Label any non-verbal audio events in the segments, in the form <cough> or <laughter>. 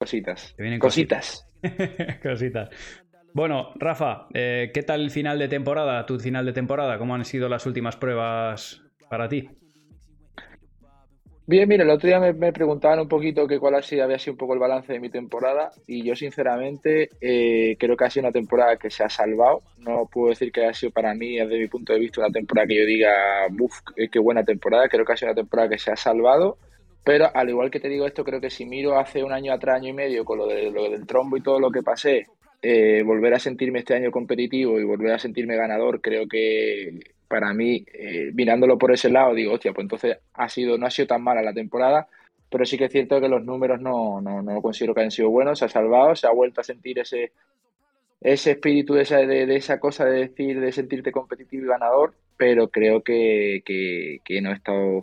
Cositas. Te vienen cositas. <laughs> Cositas. Bueno, Rafa, eh, ¿qué tal el final de temporada? Tu final de temporada, ¿cómo han sido las últimas pruebas para ti? Bien, mira, el otro día me, preguntaban un poquito que cuál ha sido, había sido un poco el balance de mi temporada y yo sinceramente eh, creo que ha sido una temporada que se ha salvado. No puedo decir que haya sido para mí, desde mi punto de vista, una temporada que yo diga, uff, qué buena temporada. Creo que ha sido una temporada que se ha salvado. Pero al igual que te digo esto, creo que si miro hace un año atrás, año y medio, con lo, de, lo del trombo y todo lo que pasé, eh, volver a sentirme este año competitivo y volver a sentirme ganador, creo que para mí, eh, mirándolo por ese lado, digo, hostia, pues entonces ha sido, no ha sido tan mala la temporada, pero sí que es cierto que los números no, no, no considero que hayan sido buenos, se ha salvado, se ha vuelto a sentir ese, ese espíritu de esa, de, esa cosa de decir, de sentirte competitivo y ganador, pero creo que, no he estado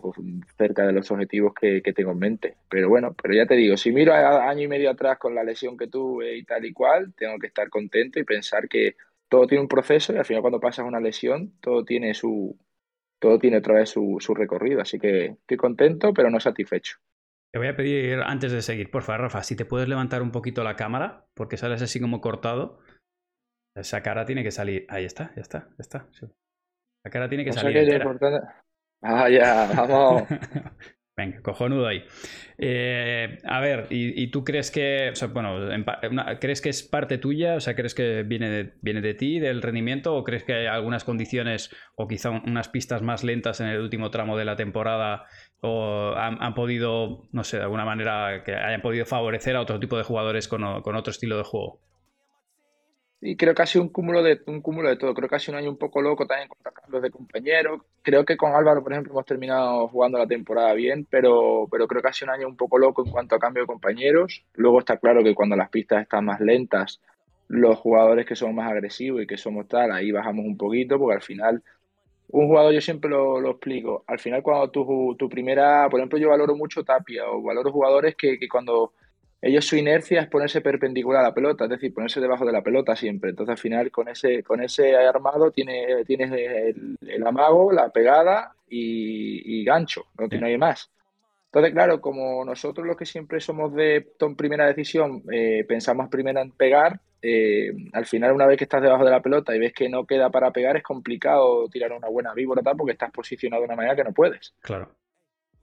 cerca de los objetivos que, tengo en mente. Pero bueno, pero ya te digo, si miro año y medio atrás con la lesión que tuve y tal y cual, tengo que estar contento y pensar que todo tiene un proceso y al final cuando pasas una lesión, todo tiene su todo tiene otra vez su, su recorrido. Así que estoy contento, pero no satisfecho. Te voy a pedir, antes de seguir, por favor, Rafa, si te puedes levantar un poquito la cámara, porque sales así como cortado. Esa cara tiene que salir. Ahí está, ya está, ya está. La cara tiene que salir. Ah, ya, vamos. <laughs> Venga, cojonudo ahí. Eh, a ver, ¿y, tú crees que, bueno, crees que es parte tuya? O sea, ¿crees que viene de, viene de ti, del rendimiento? ¿O crees que hay algunas condiciones o quizá unas pistas más lentas en el último tramo de la temporada o han, podido, no sé, de alguna manera que hayan podido favorecer a otro tipo de jugadores con otro estilo de juego? Y creo que ha sido un cúmulo de un cúmulo de todo. Creo que ha sido un año un poco loco también con cambios de compañeros. Creo que con Álvaro, por ejemplo, hemos terminado jugando la temporada bien, pero, pero creo que ha sido un año un poco loco en cuanto a cambio de compañeros. Luego está claro que cuando las pistas están más lentas, los jugadores que son más agresivos y que somos tal, ahí bajamos un poquito, porque al final, un jugador, yo siempre lo, lo explico, al final cuando tu, tu primera, por ejemplo, yo valoro mucho Tapia o valoro jugadores que, que cuando ellos su inercia es ponerse perpendicular a la pelota, es decir, ponerse debajo de la pelota siempre. Entonces al final con ese, con ese armado tienes tiene el, amago, la pegada y, gancho, no tiene nadie más. Entonces, claro, como nosotros los que siempre somos de primera decisión, eh, pensamos primero en pegar, eh, al final una vez que estás debajo de la pelota y ves que no queda para pegar, es complicado tirar una buena víbora porque estás posicionado de una manera que no puedes. Claro.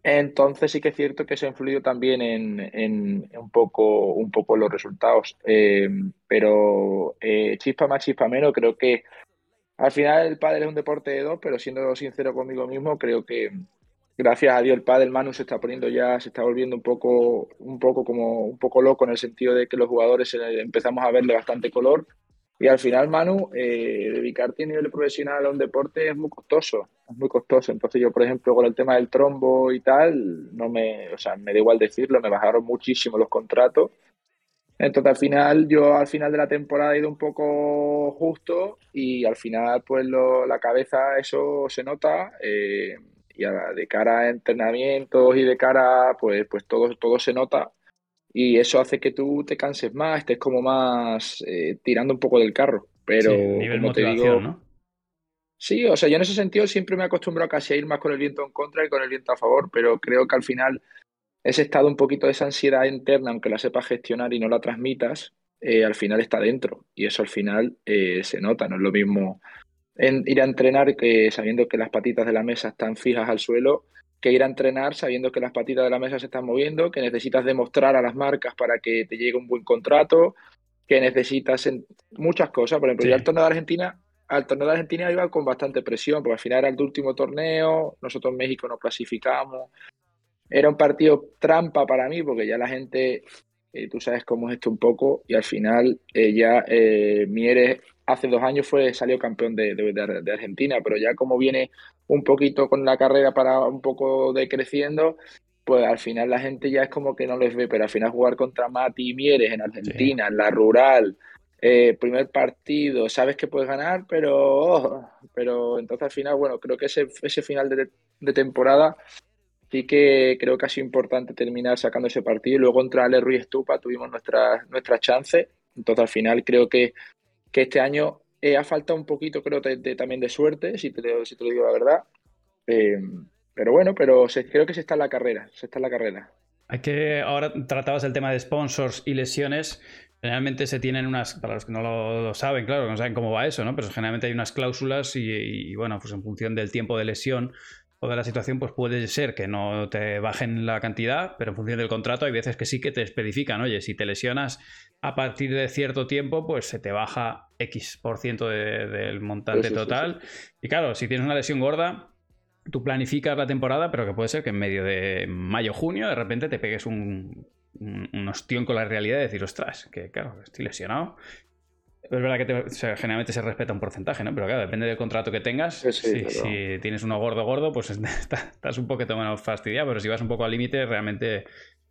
Entonces sí que es cierto que eso ha influido también en, un, poco, un poco los resultados. Eh, pero eh, chispa más, chispa menos, creo que al final el pádel es un deporte de dos, pero siendo sincero conmigo mismo, creo que gracias a Dios el pádel Manu se está poniendo ya, se está volviendo un poco, un poco como un poco loco en el sentido de que los jugadores eh, empezamos a verle bastante color y al final, Manu, eh, dedicarte a nivel profesional a un deporte es muy costoso, es muy costoso. Entonces yo, por ejemplo, con el tema del trombo y tal, no me, o sea, me da igual decirlo, me bajaron muchísimo los contratos. Entonces al final, yo al final de la temporada he ido un poco justo y al final, pues la cabeza, eso se nota. Eh, y de cara a entrenamientos y de cara, pues, pues todo, todo se nota y eso hace que tú te canses más, estés como más eh, tirando un poco del carro. Pero nivel como te digo, ¿no? Sí, o sea, yo en ese sentido siempre me he acostumbrado casi a ir más con el viento en contra y con el viento a favor, pero creo que al final ese estado un poquito de esa ansiedad interna, aunque la sepas gestionar y no la transmitas, eh, al final está dentro y eso al final eh, se nota, no es lo mismo en ir a entrenar que sabiendo que las patitas de la mesa están fijas al suelo que ir a entrenar sabiendo que las patitas de la mesa se están moviendo, que necesitas demostrar a las marcas para que te llegue un buen contrato, que necesitas muchas cosas. Por ejemplo, yo al torneo de Argentina, al torneo de Argentina iba con bastante presión, porque al final era el último torneo, nosotros en México nos clasificamos. Era un partido trampa para mí, porque ya la gente, eh, tú sabes cómo es esto un poco, y al final eh, ya eh, Mieres hace dos años fue salió campeón de, de, Argentina, pero ya como viene un poquito con la carrera para un poco decreciendo, pues al final la gente ya es como que no les ve, pero al final jugar contra Mati y Mieres en Argentina, en la rural, eh, primer partido, sabes que puedes ganar, pero, oh, pero entonces al final, bueno, creo que ese, ese final de, temporada sí que creo que ha sido importante terminar sacando ese partido. Y luego contra Ale Ruiz Estupa tuvimos nuestra, nuestra chance, entonces al final creo que que este año eh, ha faltado un poquito, creo, también de suerte, si te, si te lo digo la verdad. Eh, pero bueno, pero creo que se está en la carrera, se está en la carrera. Hay que, ahora tratabas el tema de sponsors y lesiones. Generalmente se tienen unas, para los que no lo, saben, claro, no saben cómo va eso, ¿no? Pero generalmente hay unas cláusulas y, bueno, pues en función del tiempo de lesión o de la situación, pues puede ser que no te bajen la cantidad, pero en función del contrato hay veces que sí que te especifican, oye, si te lesionas a partir de cierto tiempo, pues se te baja X por ciento del montante total. Y claro, si tienes una lesión gorda, tú planificas la temporada, pero que puede ser que en medio de mayo, junio, de repente te pegues un, un, ostión con la realidad de decir, ostras, que claro, estoy lesionado. Es verdad que generalmente se respeta un porcentaje, ¿no? Pero claro, depende del contrato que tengas. si, tienes uno gordo, gordo, pues <laughs> estás un poquito menos fastidiado, pero si vas un poco al límite, realmente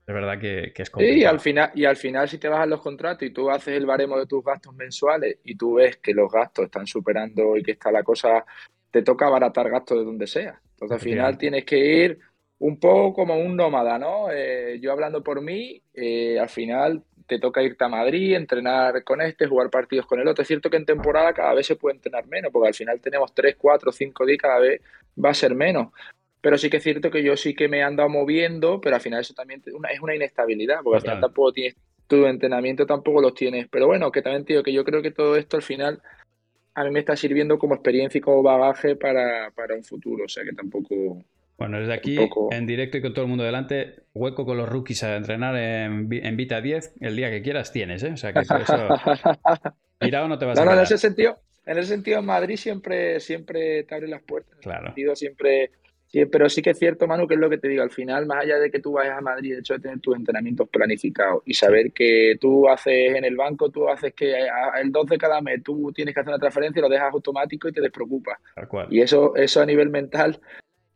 es verdad que, es complicado. Sí, y al, final, y al final si te bajan los contratos y tú haces el baremo de tus gastos mensuales y tú ves que los gastos están superando y que está la cosa, te toca abaratar gastos de donde sea. Entonces al final tienes que ir un poco como un nómada, ¿no? Eh, yo hablando por mí, eh, al final te toca irte a Madrid, entrenar con este, jugar partidos con el otro. Es cierto que en temporada cada vez se puede entrenar menos, porque al final tenemos 3, 4, 5 días, cada vez va a ser menos. Pero sí que es cierto que yo sí que me he andado moviendo, pero al final eso también es una inestabilidad, porque al final tampoco tienes tu entrenamiento, tampoco los tienes. Pero bueno, que también, tío, que yo creo que todo esto al final a mí me está sirviendo como experiencia y como bagaje para, para un futuro, o sea que tampoco bueno, desde aquí, en directo y con todo el mundo delante, hueco con los rookies a entrenar en, en Vita 10, el día que quieras tienes, ¿eh? O sea que eso... Mirado <laughs> no te vas a no, en ese sentido, en ese sentido, Madrid siempre, siempre te abre las puertas. Claro. siempre, pero sí que es cierto, Manu, que es lo que te digo. Al final, más allá de que tú vayas a Madrid, de hecho de tener tus entrenamientos planificados y saber que tú haces en el banco, tú haces que el 2 de cada mes tú tienes que hacer una transferencia, lo dejas automático y te despreocupas. Y eso, eso a nivel mental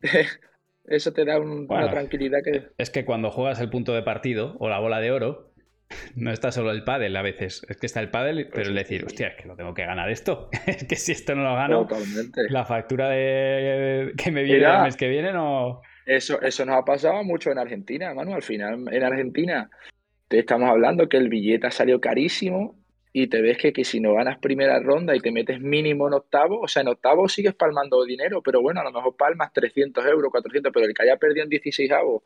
<laughs> eso te da una tranquilidad que... Es que cuando juegas el punto de partido o la bola de oro, <laughs> no está solo el pádel a veces, es que está el pádel, pero el decir, hostia, es que no tengo que ganar esto. <laughs> es que si esto no lo gano, la factura de que me viene el mes que viene no... Eso, eso nos ha pasado mucho en Argentina, Manu. Al final, en Argentina, te estamos hablando que el billete ha salido carísimo y te ves que, que, si no ganas primera ronda y te metes mínimo en octavo, o sea, en octavo sigues palmando dinero, pero bueno, a lo mejor palmas 300 euros, 400, pero el que haya perdido en 16 avos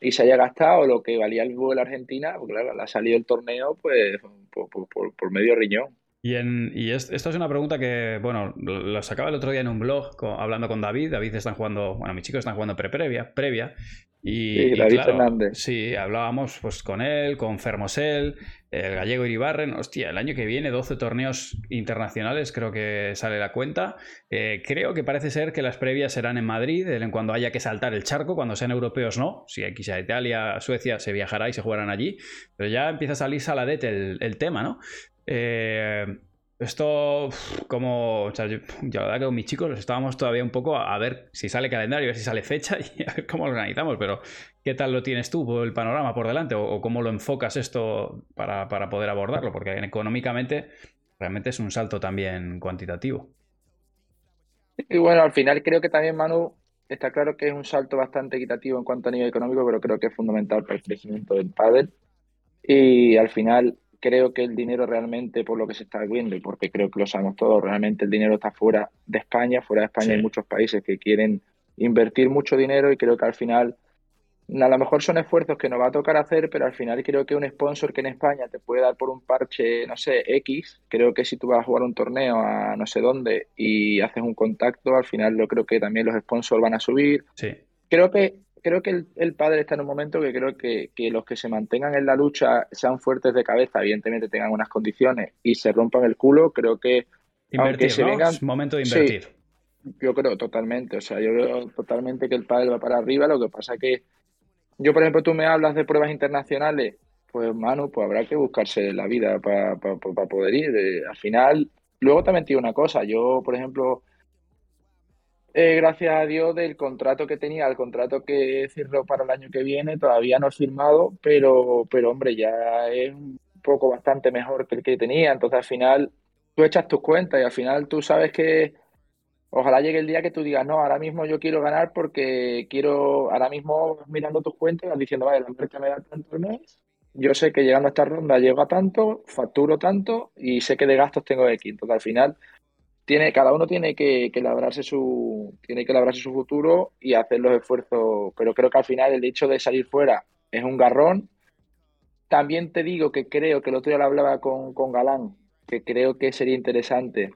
y se haya gastado lo que valía el la Argentina, pues claro, le ha salido el torneo pues por, medio riñón. Y, en, y esto es una pregunta que, bueno, lo sacaba el otro día en un blog hablando con David. David están jugando, bueno, mis chicos están jugando pre-previa, previa. Y, David Fernández. Sí, hablábamos pues con él, con Fermosel, el gallego Iribarren. Hostia, el año que viene 12 torneos internacionales, creo que sale la cuenta. Eh, creo que parece ser que las previas serán en Madrid, en cuando haya que saltar el charco, cuando sean europeos no. Si aquí sea Italia, Suecia, se viajará y se jugarán allí. Pero ya empieza a salir saladete el, el tema, ¿no? Eh, esto, como, o sea, yo, la verdad que con mis chicos estábamos todavía un poco a, ver si sale calendario, a ver si sale fecha <laughs> y a ver cómo lo organizamos, pero ¿qué tal lo tienes tú, el panorama por delante? ¿O, cómo lo enfocas esto para, poder abordarlo? Porque económicamente realmente es un salto también cuantitativo. Y bueno, al final creo que también, Manu, está claro que es un salto bastante equitativo en cuanto a nivel económico, pero creo que es fundamental para el crecimiento del pádel. Y al final creo que el dinero realmente, por lo que se está viendo y porque creo que lo sabemos todos, realmente el dinero está fuera de España. Fuera de España hay muchos países que quieren invertir mucho dinero y creo que al final, a lo mejor son esfuerzos que nos va a tocar hacer, pero al final creo que un sponsor que en España te puede dar por un parche, no sé, X, creo que si tú vas a jugar un torneo a no sé dónde y haces un contacto, al final yo creo que también los sponsors van a subir. Sí. Creo que creo que el, padre está en un momento que creo que, los que se mantengan en la lucha sean fuertes de cabeza, evidentemente tengan unas condiciones y se rompan el culo, creo que invertir, se es momento de invertir. yo creo totalmente, o sea, yo creo totalmente que el padre va para arriba, lo que pasa que yo, por ejemplo, tú me hablas de pruebas internacionales, pues Manu, pues habrá que buscarse la vida para poder ir. Eh, al final, luego también tiene una cosa, yo, por ejemplo, eh, gracias a Dios del contrato que tenía, el contrato que cerró para el año que viene, todavía no he firmado, pero, pero hombre, ya es un poco bastante mejor que el que tenía. Entonces al final tú echas tus cuentas y al final tú sabes que ojalá llegue el día que tú digas, no, ahora mismo yo quiero ganar porque quiero, ahora mismo mirando tus cuentas diciendo, vale, la empresa me da tanto el mes, yo sé que llegando a esta ronda llego a tanto, facturo tanto y sé que de gastos tengo X. Entonces al final tiene, cada uno tiene que, labrarse su, tiene que labrarse su futuro y hacer los esfuerzos. Pero creo que al final el hecho de salir fuera es un garrón. También te digo que creo que el otro día lo hablaba con, con Galán, que creo que sería interesante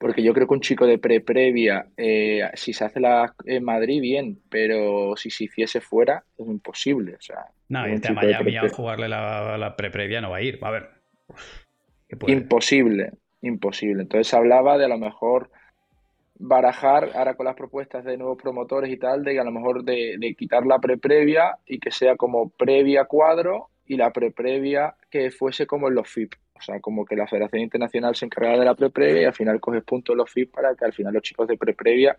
porque yo creo que un chico de pre-previa, eh, si se hace la en Madrid, bien, pero si se hiciese fuera, es imposible. O sea, no, y el tema a jugarle la, la pre-previa no va a ir. A ver. Imposible, imposible. Entonces hablaba de a lo mejor barajar ahora con las propuestas de nuevos promotores y tal, de a lo mejor de, de quitar la pre-previa y que sea como previa cuadro y la pre-previa que fuese como en los FIP. O sea, como que la Federación Internacional se encarga de la pre-previa y al final coges puntos los FIP para que al final los chicos de pre-previa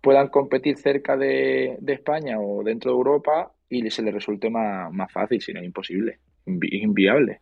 puedan competir cerca de, España o dentro de Europa y se les resulte más, más fácil, si no imposible, inviable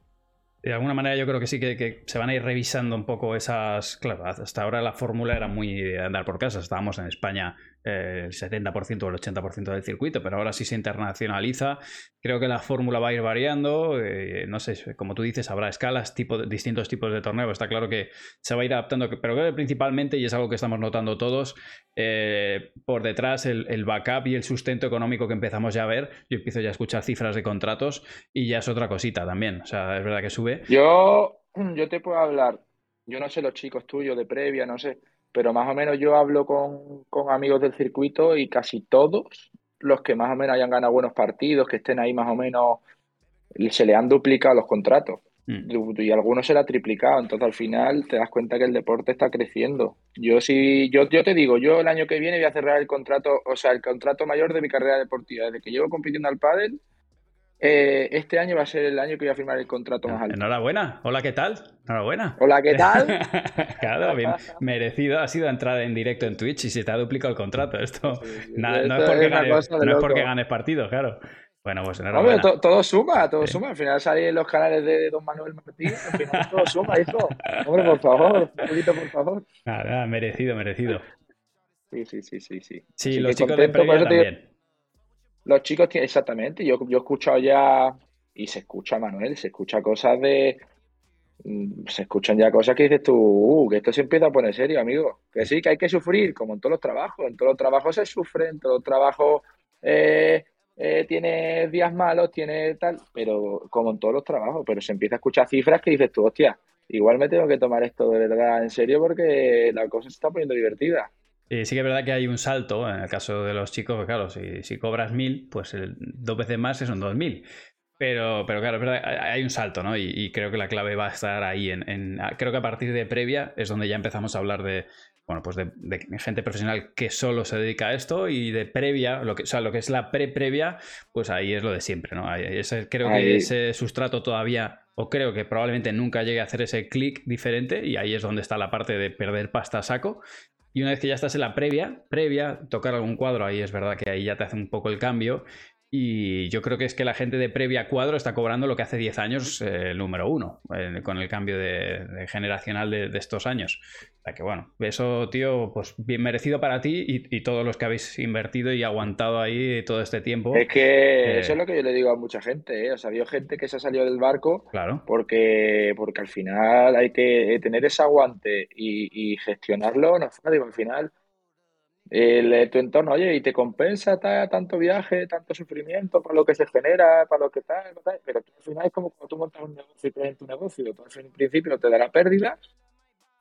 de alguna manera yo creo que sí que, se van a ir revisando un poco esas... Claro, hasta ahora la fórmula era muy de andar por casa. Estábamos en España el 70% o el 80% del circuito, pero ahora sí se internacionaliza. Creo que la fórmula va a ir variando. Eh, no sé, como tú dices, habrá escalas, tipo, distintos tipos de torneos. Está claro que se va a ir adaptando, pero creo que principalmente, y es algo que estamos notando todos, eh, por detrás el, backup y el sustento económico que empezamos ya a ver. Yo empiezo ya a escuchar cifras de contratos y ya es otra cosita también. O sea, es verdad que sube. Yo, yo te puedo hablar. Yo no sé los chicos tuyos de previa, no sé pero más o menos yo hablo con, amigos del circuito y casi todos los que más o menos hayan ganado buenos partidos, que estén ahí más o menos, se le han duplicado los contratos. Mm. Y algunos se le ha triplicado, entonces al final te das cuenta que el deporte está creciendo. Yo sí, yo, yo te digo, yo el año que viene voy a cerrar el contrato, o sea, el contrato mayor de mi carrera deportiva. Desde que llevo compitiendo al pádel, eh, este año va a ser el año que voy a firmar el contrato más alto. Enhorabuena. Hola, ¿qué tal? Enhorabuena. Hola, ¿qué tal? <laughs> claro, bien <laughs> merecido. Ha sido entrada en directo en Twitch y se te ha duplicado el contrato. Esto, no, es porque ganes, no es porque ganes partidos, claro. Bueno, pues enhorabuena. todo suma, todo suma. Al final salí en los canales de Don Manuel Martín. Al final <laughs> todo suma, hijo. Hombre, por favor, un poquito, por favor. Nada, merecido, merecido. Sí, sí, sí, sí. Sí, sí los chicos de previa también. Los chicos tienen, exactamente, yo, yo he escuchado ya, y se escucha, Manuel, se escucha cosas de, mm, se escuchan ya cosas que dices tú, uh, que esto se empieza a poner serio, amigo. Que sí, que hay que sufrir, como en todos los trabajos. En todos los trabajos se sufre, en todos los trabajos eh, eh, tiene días malos, tiene tal, pero como en todos los trabajos, pero se empieza a escuchar cifras que dices tú, hostia, igual me tengo que tomar esto de verdad en serio porque la cosa se está poniendo divertida. Eh, sí que es verdad que hay un salto en el caso de los chicos, que claro, si, cobras mil, pues el, dos veces más son dos mil. Pero, pero claro, es verdad, hay un salto, ¿no? Y, creo que la clave va a estar ahí. En, creo que a partir de previa es donde ya empezamos a hablar de, bueno, pues de, gente profesional que solo se dedica a esto y de previa, lo que, o sea, lo que es la pre-previa, pues ahí es lo de siempre, ¿no? creo que ese sustrato todavía, o creo que probablemente nunca llegue a hacer ese clic diferente y ahí es donde está la parte de perder pasta a saco y una vez que ya estás en la previa, previa, tocar algún cuadro, ahí es verdad que ahí ya te hace un poco el cambio. Y yo creo que es que la gente de previa cuadro está cobrando lo que hace 10 años eh, el número uno, eh, con el cambio de, generacional de, estos años. O sea que bueno, eso, tío, pues bien merecido para ti y, todos los que habéis invertido y aguantado ahí todo este tiempo. Es que eh, eso es lo que yo le digo a mucha gente, O sea, había gente que se ha salido del barco claro. porque, porque al final hay que tener ese aguante y, gestionarlo, no digo, al final el, eh, tu entorno, oye, y te compensa tanto viaje, tanto sufrimiento para lo que se genera, para lo que tal, pero al final es como cuando tú montas un negocio y crees en tu negocio, entonces en principio te dará pérdidas,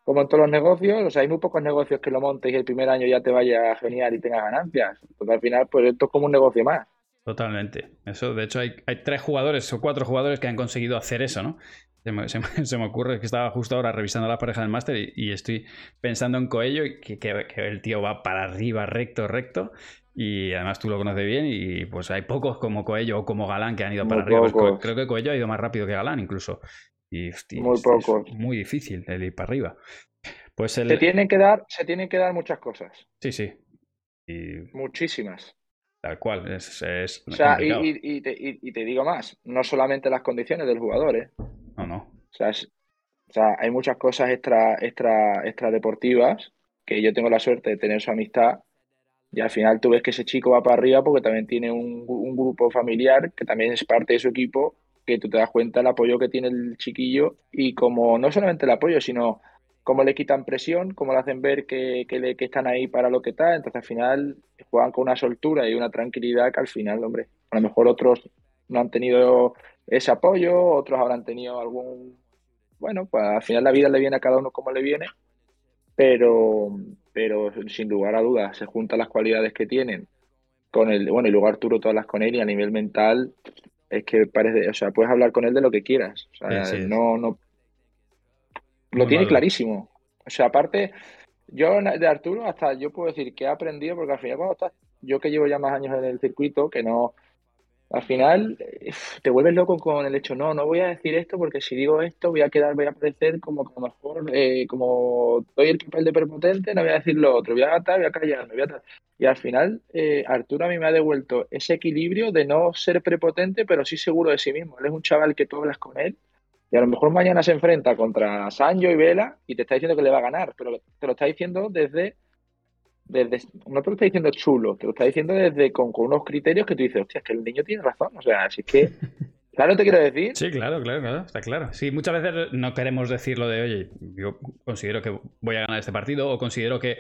como en todos los negocios, o sea, hay muy pocos negocios que lo montes y el primer año ya te vaya genial y tengas ganancias, entonces al final pues esto es como un negocio más. Totalmente. Eso, de hecho, hay, hay, tres jugadores o cuatro jugadores que han conseguido hacer eso, ¿no? <laughs> Se me, ocurre que estaba justo ahora revisando la pareja del máster y, estoy pensando en Coello y que, el tío va para arriba, recto, recto. Y además tú lo conoces bien y pues hay pocos como Coello o como Galán que han ido para arriba. Pues creo que Coello ha ido más rápido que Galán incluso. Y muy poco. muy difícil el ir para arriba. Pues se, tienen que dar, se tienen que dar muchas cosas. Sí, sí. Muchísimas. Tal cual. Es, o sea, y, te, digo más, no solamente las condiciones del jugador, ¿eh? No, no. O sea, hay muchas cosas extra, extra, extra deportivas que yo tengo la suerte de tener su amistad y al final tú ves que ese chico va para arriba porque también tiene un, grupo familiar que también es parte de su equipo, que tú te das cuenta del apoyo que tiene el chiquillo y como no solamente el apoyo, sino cómo le quitan presión, cómo le hacen ver que, que, que, están ahí para lo que está. Entonces, al final, juegan con una soltura y una tranquilidad que al final, hombre, a lo mejor otros no han tenido ese apoyo, otros habrán tenido algún... Bueno, pues al final la vida le viene a cada uno como le viene, pero, pero sin lugar a dudas se juntan las cualidades que tienen con el, bueno, y luego Arturo todas las con él y a nivel mental es que parece, o sea, puedes hablar con él de lo que quieras, o sea, no, no, lo tiene clarísimo, o sea, aparte, yo de Arturo hasta yo puedo decir que he aprendido porque al final cuando estás, yo que llevo ya más años en el circuito, que no, al final te vuelves loco con el hecho, no, no voy a decir esto porque si digo esto voy a quedar, voy a parecer como a lo mejor, eh, como doy el papel de prepotente, no voy a decir lo otro, voy a atar, voy a callarme, voy a Y al final, eh, Arturo a mí me ha devuelto ese equilibrio de no ser prepotente, pero sí seguro de sí mismo. Él es un chaval que tú hablas con él y a lo mejor mañana se enfrenta contra Sancho y Vela y te está diciendo que le va a ganar, pero te lo está diciendo desde desde, no te lo está diciendo chulo, te lo está diciendo desde con, unos criterios que tú dices, hostia, es que el niño tiene razón. O sea, así que. <laughs> Claro, te quiero decir. Sí, claro, claro, claro, está claro. Sí, muchas veces no queremos decirlo de, oye, yo considero que voy a ganar este partido o considero que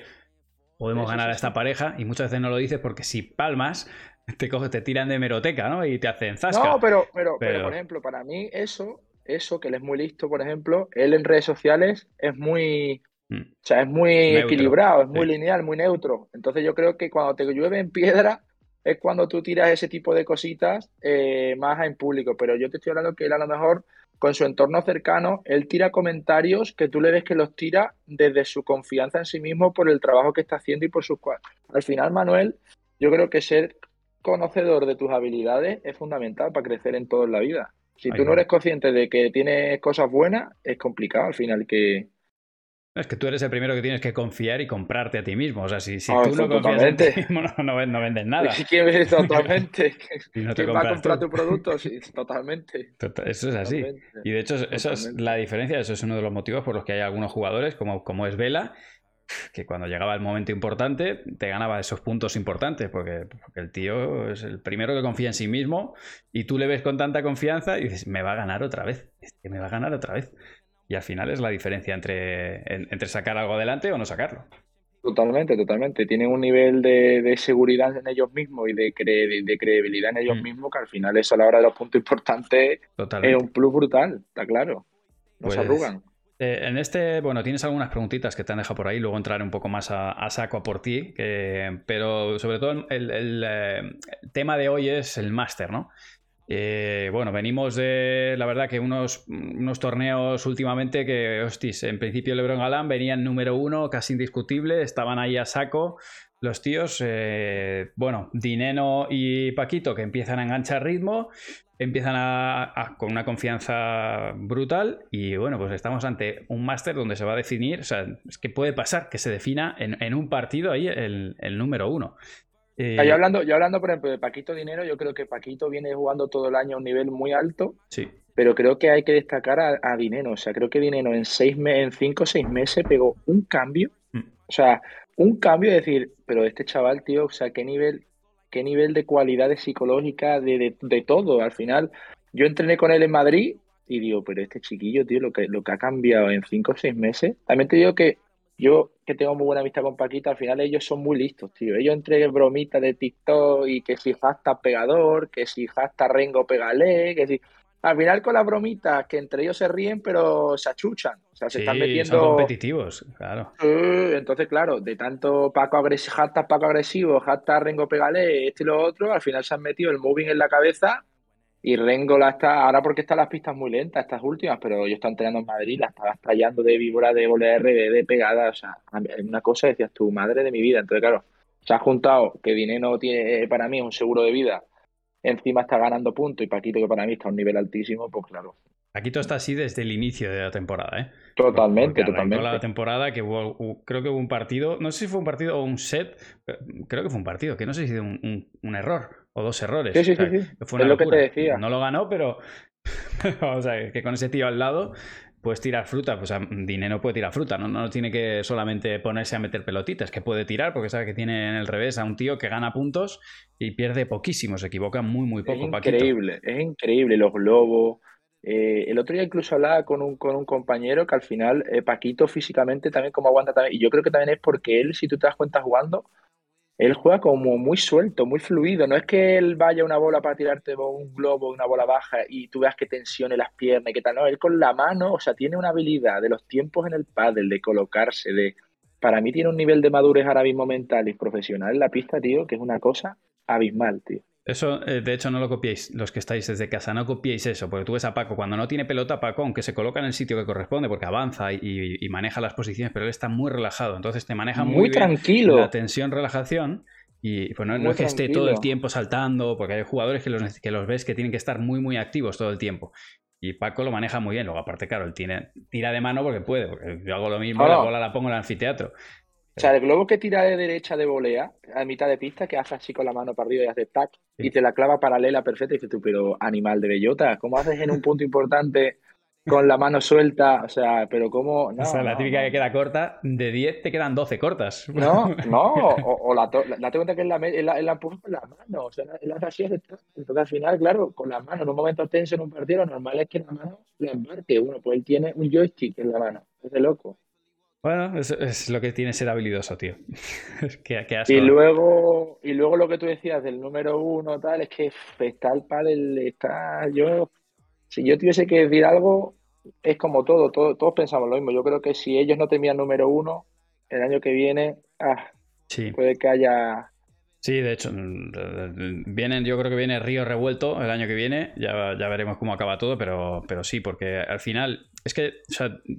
podemos ganar a esta pareja y muchas veces no lo dices porque si palmas, te coges, te tiran de meroteca, ¿no? Y te hacen zasca. No, pero, pero, pero, por ejemplo, para mí eso, eso, que él es muy listo, por ejemplo, él en redes sociales es muy. O sea, es muy equilibrado, es muy lineal, muy neutro. Entonces yo creo que cuando te llueve en piedra es cuando tú tiras ese tipo de cositas eh, más en público. Pero yo te estoy hablando que él a lo mejor con su entorno cercano, él tira comentarios que tú le ves que los tira desde su confianza en sí mismo por el trabajo que está haciendo y por sus... Al final, Manuel, yo creo que ser conocedor de tus habilidades es fundamental para crecer en todo en la vida. Si tú no eres consciente de que tienes cosas buenas, es complicado al final que, es que tú eres el primero que tienes que confiar y comprarte a ti mismo. O sea, si, si ah, tú no confías en ti mismo, no, vendes nada. <laughs> ¿Quién totalmente? <laughs> no te va a comprar tu producto? <laughs> Sí, totalmente. Eso es así. Y de hecho, eso es la diferencia. Eso es uno de los motivos por los que hay algunos jugadores, como, como es Vela, que cuando llegaba el momento importante te ganaba esos puntos importantes, porque, porque, el tío es el primero que confía en sí mismo y tú le ves con tanta confianza y dices, me va a ganar otra vez, es que me va a ganar otra vez. Y al final es la diferencia entre, entre sacar algo adelante o no sacarlo. Totalmente, totalmente. Tienen un nivel de, seguridad en ellos mismos y de, de credibilidad en ellos mm. mismos que al final eso a la hora de los puntos importantes es un plus brutal, está claro. No se pues, arrugan. Eh, en este, bueno, tienes algunas preguntitas que te han dejado por ahí, luego entraré un poco más a, saco a por ti, pero sobre todo el, el, eh, tema de hoy es el máster, ¿no? Eh, bueno, venimos de, la verdad, que unos, unos torneos últimamente que, hostis, en principio Lebron Galán venían número uno, casi indiscutible, estaban ahí a saco los tíos. Eh, bueno, Dineno y Paquito que empiezan a enganchar ritmo, empiezan a, con una confianza brutal y bueno, pues estamos ante un máster donde se va a definir, o sea, es que puede pasar que se defina en, un partido ahí el, el número uno. Eh, yo, hablando, yo hablando, por ejemplo, de Paquito Dinero, yo creo que Paquito viene jugando todo el año a un nivel muy alto. Sí. Pero creo que hay que destacar a, Dinero. O sea, creo que Dinero en seis en cinco o seis meses pegó un cambio. Mm. O sea, un cambio de decir, pero este chaval, tío, o sea, qué nivel, qué nivel de cualidades psicológicas, de, de, todo. Al final, yo entrené con él en Madrid y digo, pero este chiquillo, tío, lo que, lo que ha cambiado en cinco o seis meses. También te digo que yo que tengo muy buena vista con Paquita, al final ellos son muy listos, tío. Ellos entre bromitas de TikTok y que si hashtag pegador, que si hashtag rengo pegale, que si... Al final con las bromitas, que entre ellos se ríen, pero se achuchan. O sea, se están metiendo... Son competitivos, claro. entonces, claro, de tanto Paco agresivo, hashtag Paco agresivo, hashtag rengo pegale, este y lo otro, al final se han metido el moving en la cabeza y Rengo la está, ahora porque están las pistas muy lentas, estas últimas, pero yo estaba entrenando en Madrid, la estaba estallando de víbora, de voler, de, de pegada, o sea, una cosa decías tu madre de mi vida. Entonces, claro, se ha juntado que Dinero tiene para mí un seguro de vida, encima está ganando puntos y Paquito, que para mí está a un nivel altísimo, pues claro. Paquito está así desde el inicio de la temporada, ¿eh? Totalmente, totalmente. la temporada que hubo, creo que hubo un partido, no sé si fue un partido o un set, creo que fue un partido, que no sé si fue un error o dos errores. Sí, sí, sí. Fue es lo que te decía. No lo ganó, pero. <laughs> o sea, que con ese tío al lado puedes tirar fruta. Pues Dinero puede tirar fruta, ¿no? no tiene que solamente ponerse a meter pelotitas, que puede tirar porque sabe que tiene en el revés a un tío que gana puntos y pierde poquísimo, se equivoca muy, muy poco. Es increíble, es increíble. Los globos. Eh, el otro día incluso hablaba con un, con un compañero que al final eh, Paquito físicamente también como aguanta también, y yo creo que también es porque él, si tú te das cuenta jugando, él juega como muy suelto, muy fluido. No es que él vaya una bola para tirarte un globo, una bola baja y tú veas que tensione las piernas y que tal. No, él con la mano, o sea, tiene una habilidad de los tiempos en el pádel, de colocarse, de... Para mí tiene un nivel de madurez ahora mismo mental y profesional en la pista, tío, que es una cosa abismal, tío. Eso, eh, de hecho, no lo copiéis los que estáis desde casa, no copiéis eso, porque tú ves a Paco, cuando no tiene pelota, Paco, aunque se coloca en el sitio que corresponde, porque avanza y, maneja las posiciones, pero él está muy relajado, entonces te maneja muy, muy tranquilo. la tensión, relajación, y pues no, es que esté todo el tiempo saltando, porque hay jugadores que los, que los ves que tienen que estar muy, muy activos todo el tiempo. Y Paco lo maneja muy bien. Luego, aparte, claro, él tiene, tira de mano porque puede. Porque yo hago lo mismo, la bola la pongo en el anfiteatro. O sea, el globo que tira de derecha de volea, a mitad de pista, que hace así con la mano para arriba y hace tac, y te la clava paralela perfecta, y dices tú, pero animal de bellota, ¿cómo haces en un punto importante con la mano suelta, o sea, pero como... No, o sea, la típica que queda corta, de 10 te quedan 12 cortas. <laughs> No, no, o, la, la, cuenta que es la, la, la con la mano, o sea, la así, entonces al final, claro, con la mano, en un momento tenso en un partido, lo normal es que la mano la embarque uno, pues él tiene un joystick en la mano, es de loco. Bueno, es, es lo que tiene ser habilidoso, tío. <laughs> y luego, y luego lo que tú decías del número uno, tal, es que está el padre, está yo si yo tuviese que decir algo, es como todo, todos pensamos lo mismo. Yo creo que si ellos no tenían número uno, el año que viene, ah, puede que haya... Sí, de hecho, mm, vienen, yo creo que viene Río Revuelto el año que viene, ya, ya veremos cómo acaba todo, pero, pero sí, porque al final, es que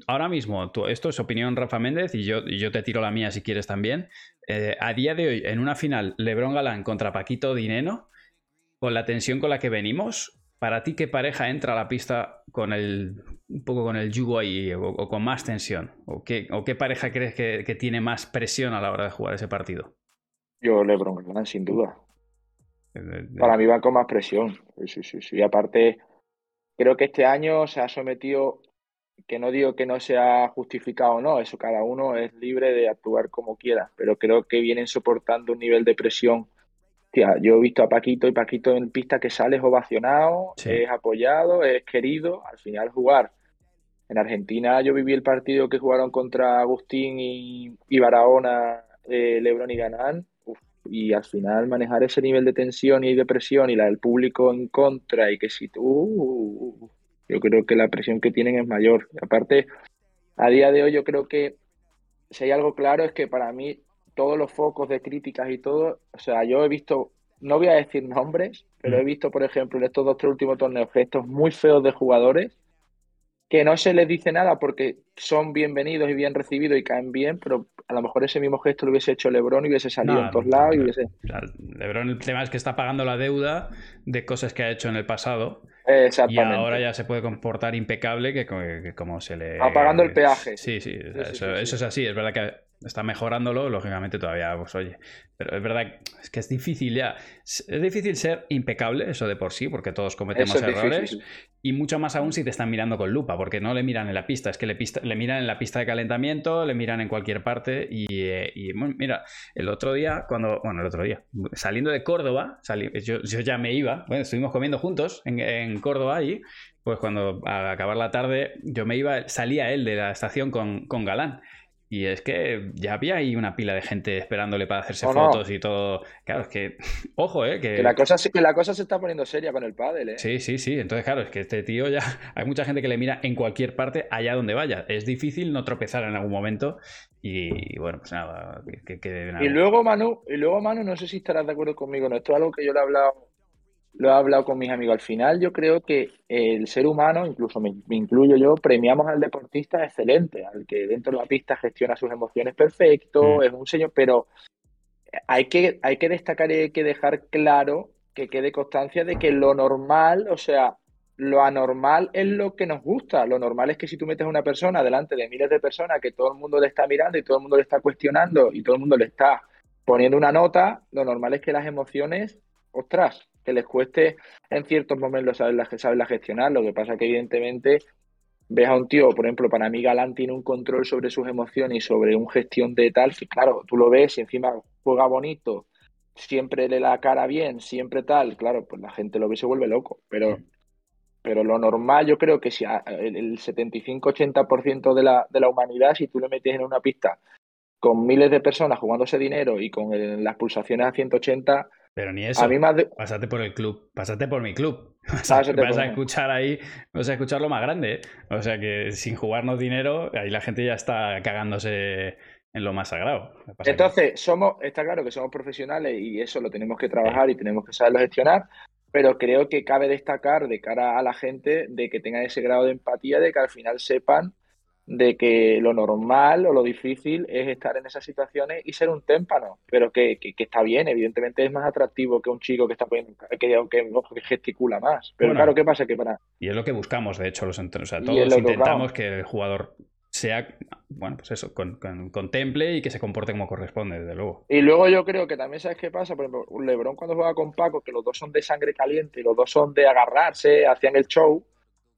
ahora mismo, esto es opinión Rafa Méndez y yo, yo te tiro la mía si quieres también. Eh, a día de hoy, en una final, Lebron Galán contra Paquito Dineno, con la tensión con la que venimos, ¿Para ti qué pareja entra a la pista con el un poco con el yugo ahí o, con más tensión? ¿O qué, o qué pareja crees que, tiene más presión a la hora de jugar ese partido? Yo LeBron, sin duda. Para mí va con más presión. Sí, sí, sí. Y aparte, creo que este año se ha sometido, que no digo que no sea justificado o no, eso cada uno es libre de actuar como quiera, pero creo que vienen soportando un nivel de presión yo he visto a Paquito y Paquito en pista que sale ovacionado, es apoyado, es querido. Al final jugar. En Argentina yo viví el partido que jugaron contra Agustín y, Barahona, eh, Lebron y Ganán. Y al final manejar ese nivel de tensión y de presión y la del público en contra y que si tú, uh, yo creo que la presión que tienen es mayor. Aparte, a día de hoy yo creo que si hay algo claro es que para mí todos los focos de críticas y todo, o sea, yo he visto, no voy a decir nombres, pero he mm. visto, por ejemplo, en estos dos tres últimos torneos gestos muy feos de jugadores que no se les dice nada porque son bienvenidos y bien recibidos y caen bien, pero a lo mejor ese mismo gesto lo hubiese hecho Lebron y hubiese salido en todos lados. Y hubiese... Lebron el tema es que está pagando la deuda de cosas que ha hecho en el pasado. Y ahora ya se puede comportar impecable que, como se le... Apagando el peaje. Sí, sí, eso, eso, es así. Es verdad que está mejorándolo, lógicamente todavía, pues oye, pero es verdad es que es difícil ya, es difícil ser impecable, eso de por sí, porque todos cometemos errores, y mucho más aún si te están mirando con lupa, porque no le miran en la pista, es que le, le miran en la pista de calentamiento, le miran en cualquier parte, y, eh, mira, el otro día, cuando, bueno, el otro día, saliendo de Córdoba, yo, ya me iba, bueno, estuvimos comiendo juntos en, en Córdoba y pues cuando a acabar la tarde yo me iba, salía él de la estación con, con Galán. Y es que ya había ahí una pila de gente esperándole para hacerse fotos y todo. Claro, es que. <laughs> Ojo, ¿eh? Que... la cosa, que la cosa se está poniendo seria con el pádel, ¿eh? Sí, sí, sí. Entonces, claro, es que este tío ya. <laughs> Hay mucha gente que le mira en cualquier parte, allá donde vaya. Es difícil no tropezar en algún momento. Y bueno, pues nada. Que, Y luego, Manu, y luego, Manu, no sé si estarás de acuerdo conmigo. No, esto es algo que yo le he hablado lo he hablado con mis amigos. Al final, yo creo que el ser humano, incluso me, incluyo yo, premiamos al deportista excelente, al que dentro de la pista gestiona sus emociones perfecto, mm. es un señor, pero hay que, hay que destacar y hay que dejar claro que quede constancia de que lo normal, o sea, lo anormal es lo que nos gusta. Lo normal es que si tú metes a una persona delante de miles de personas que todo el mundo le está mirando y todo el mundo le está cuestionando y todo el mundo le está poniendo una nota, lo normal es que las emociones, ostras, que les cueste en ciertos momentos saberla, saberla gestionar. Lo que pasa que evidentemente ves a un tío, por ejemplo, para mí Galán tiene un control sobre sus emociones y sobre un gestión de tal, claro, tú lo ves y encima juega bonito, siempre le da cara bien, siempre tal, claro, pues la gente lo ve y se vuelve loco, pero pero lo normal yo creo que si el 75-80% de la, de la humanidad, si tú le metes en una pista con miles de personas jugándose dinero y con las pulsaciones a 180, pero ni eso. A mí más Pásate por el club. Pásate por mi club. <laughs> Vas, a, vas a escuchar ahí. Vas a escuchar lo más grande. ¿eh? O sea que sin jugarnos dinero, ahí la gente ya está cagándose en lo más sagrado. Entonces, somos, está claro que somos profesionales y eso lo tenemos que trabajar y tenemos que saberlo gestionar, pero creo que cabe destacar de cara a la gente de que tengan ese grado de empatía, de que al final sepan de que lo normal o lo difícil es estar en esas situaciones y ser un témpano, pero que, está bien, evidentemente es más atractivo que un chico que está poniendo, que, que, gesticula más. Pero claro, ¿qué pasa? Que para... Y es lo que buscamos, de hecho, los o sea, todos intentamos que el jugador sea, bueno, pues eso, con, contemple y que se comporte como corresponde, desde luego. Y luego yo creo que también sabes qué pasa, por ejemplo, Lebron cuando juega con Paco, que los dos son de sangre caliente y los dos son de agarrarse, hacían el show,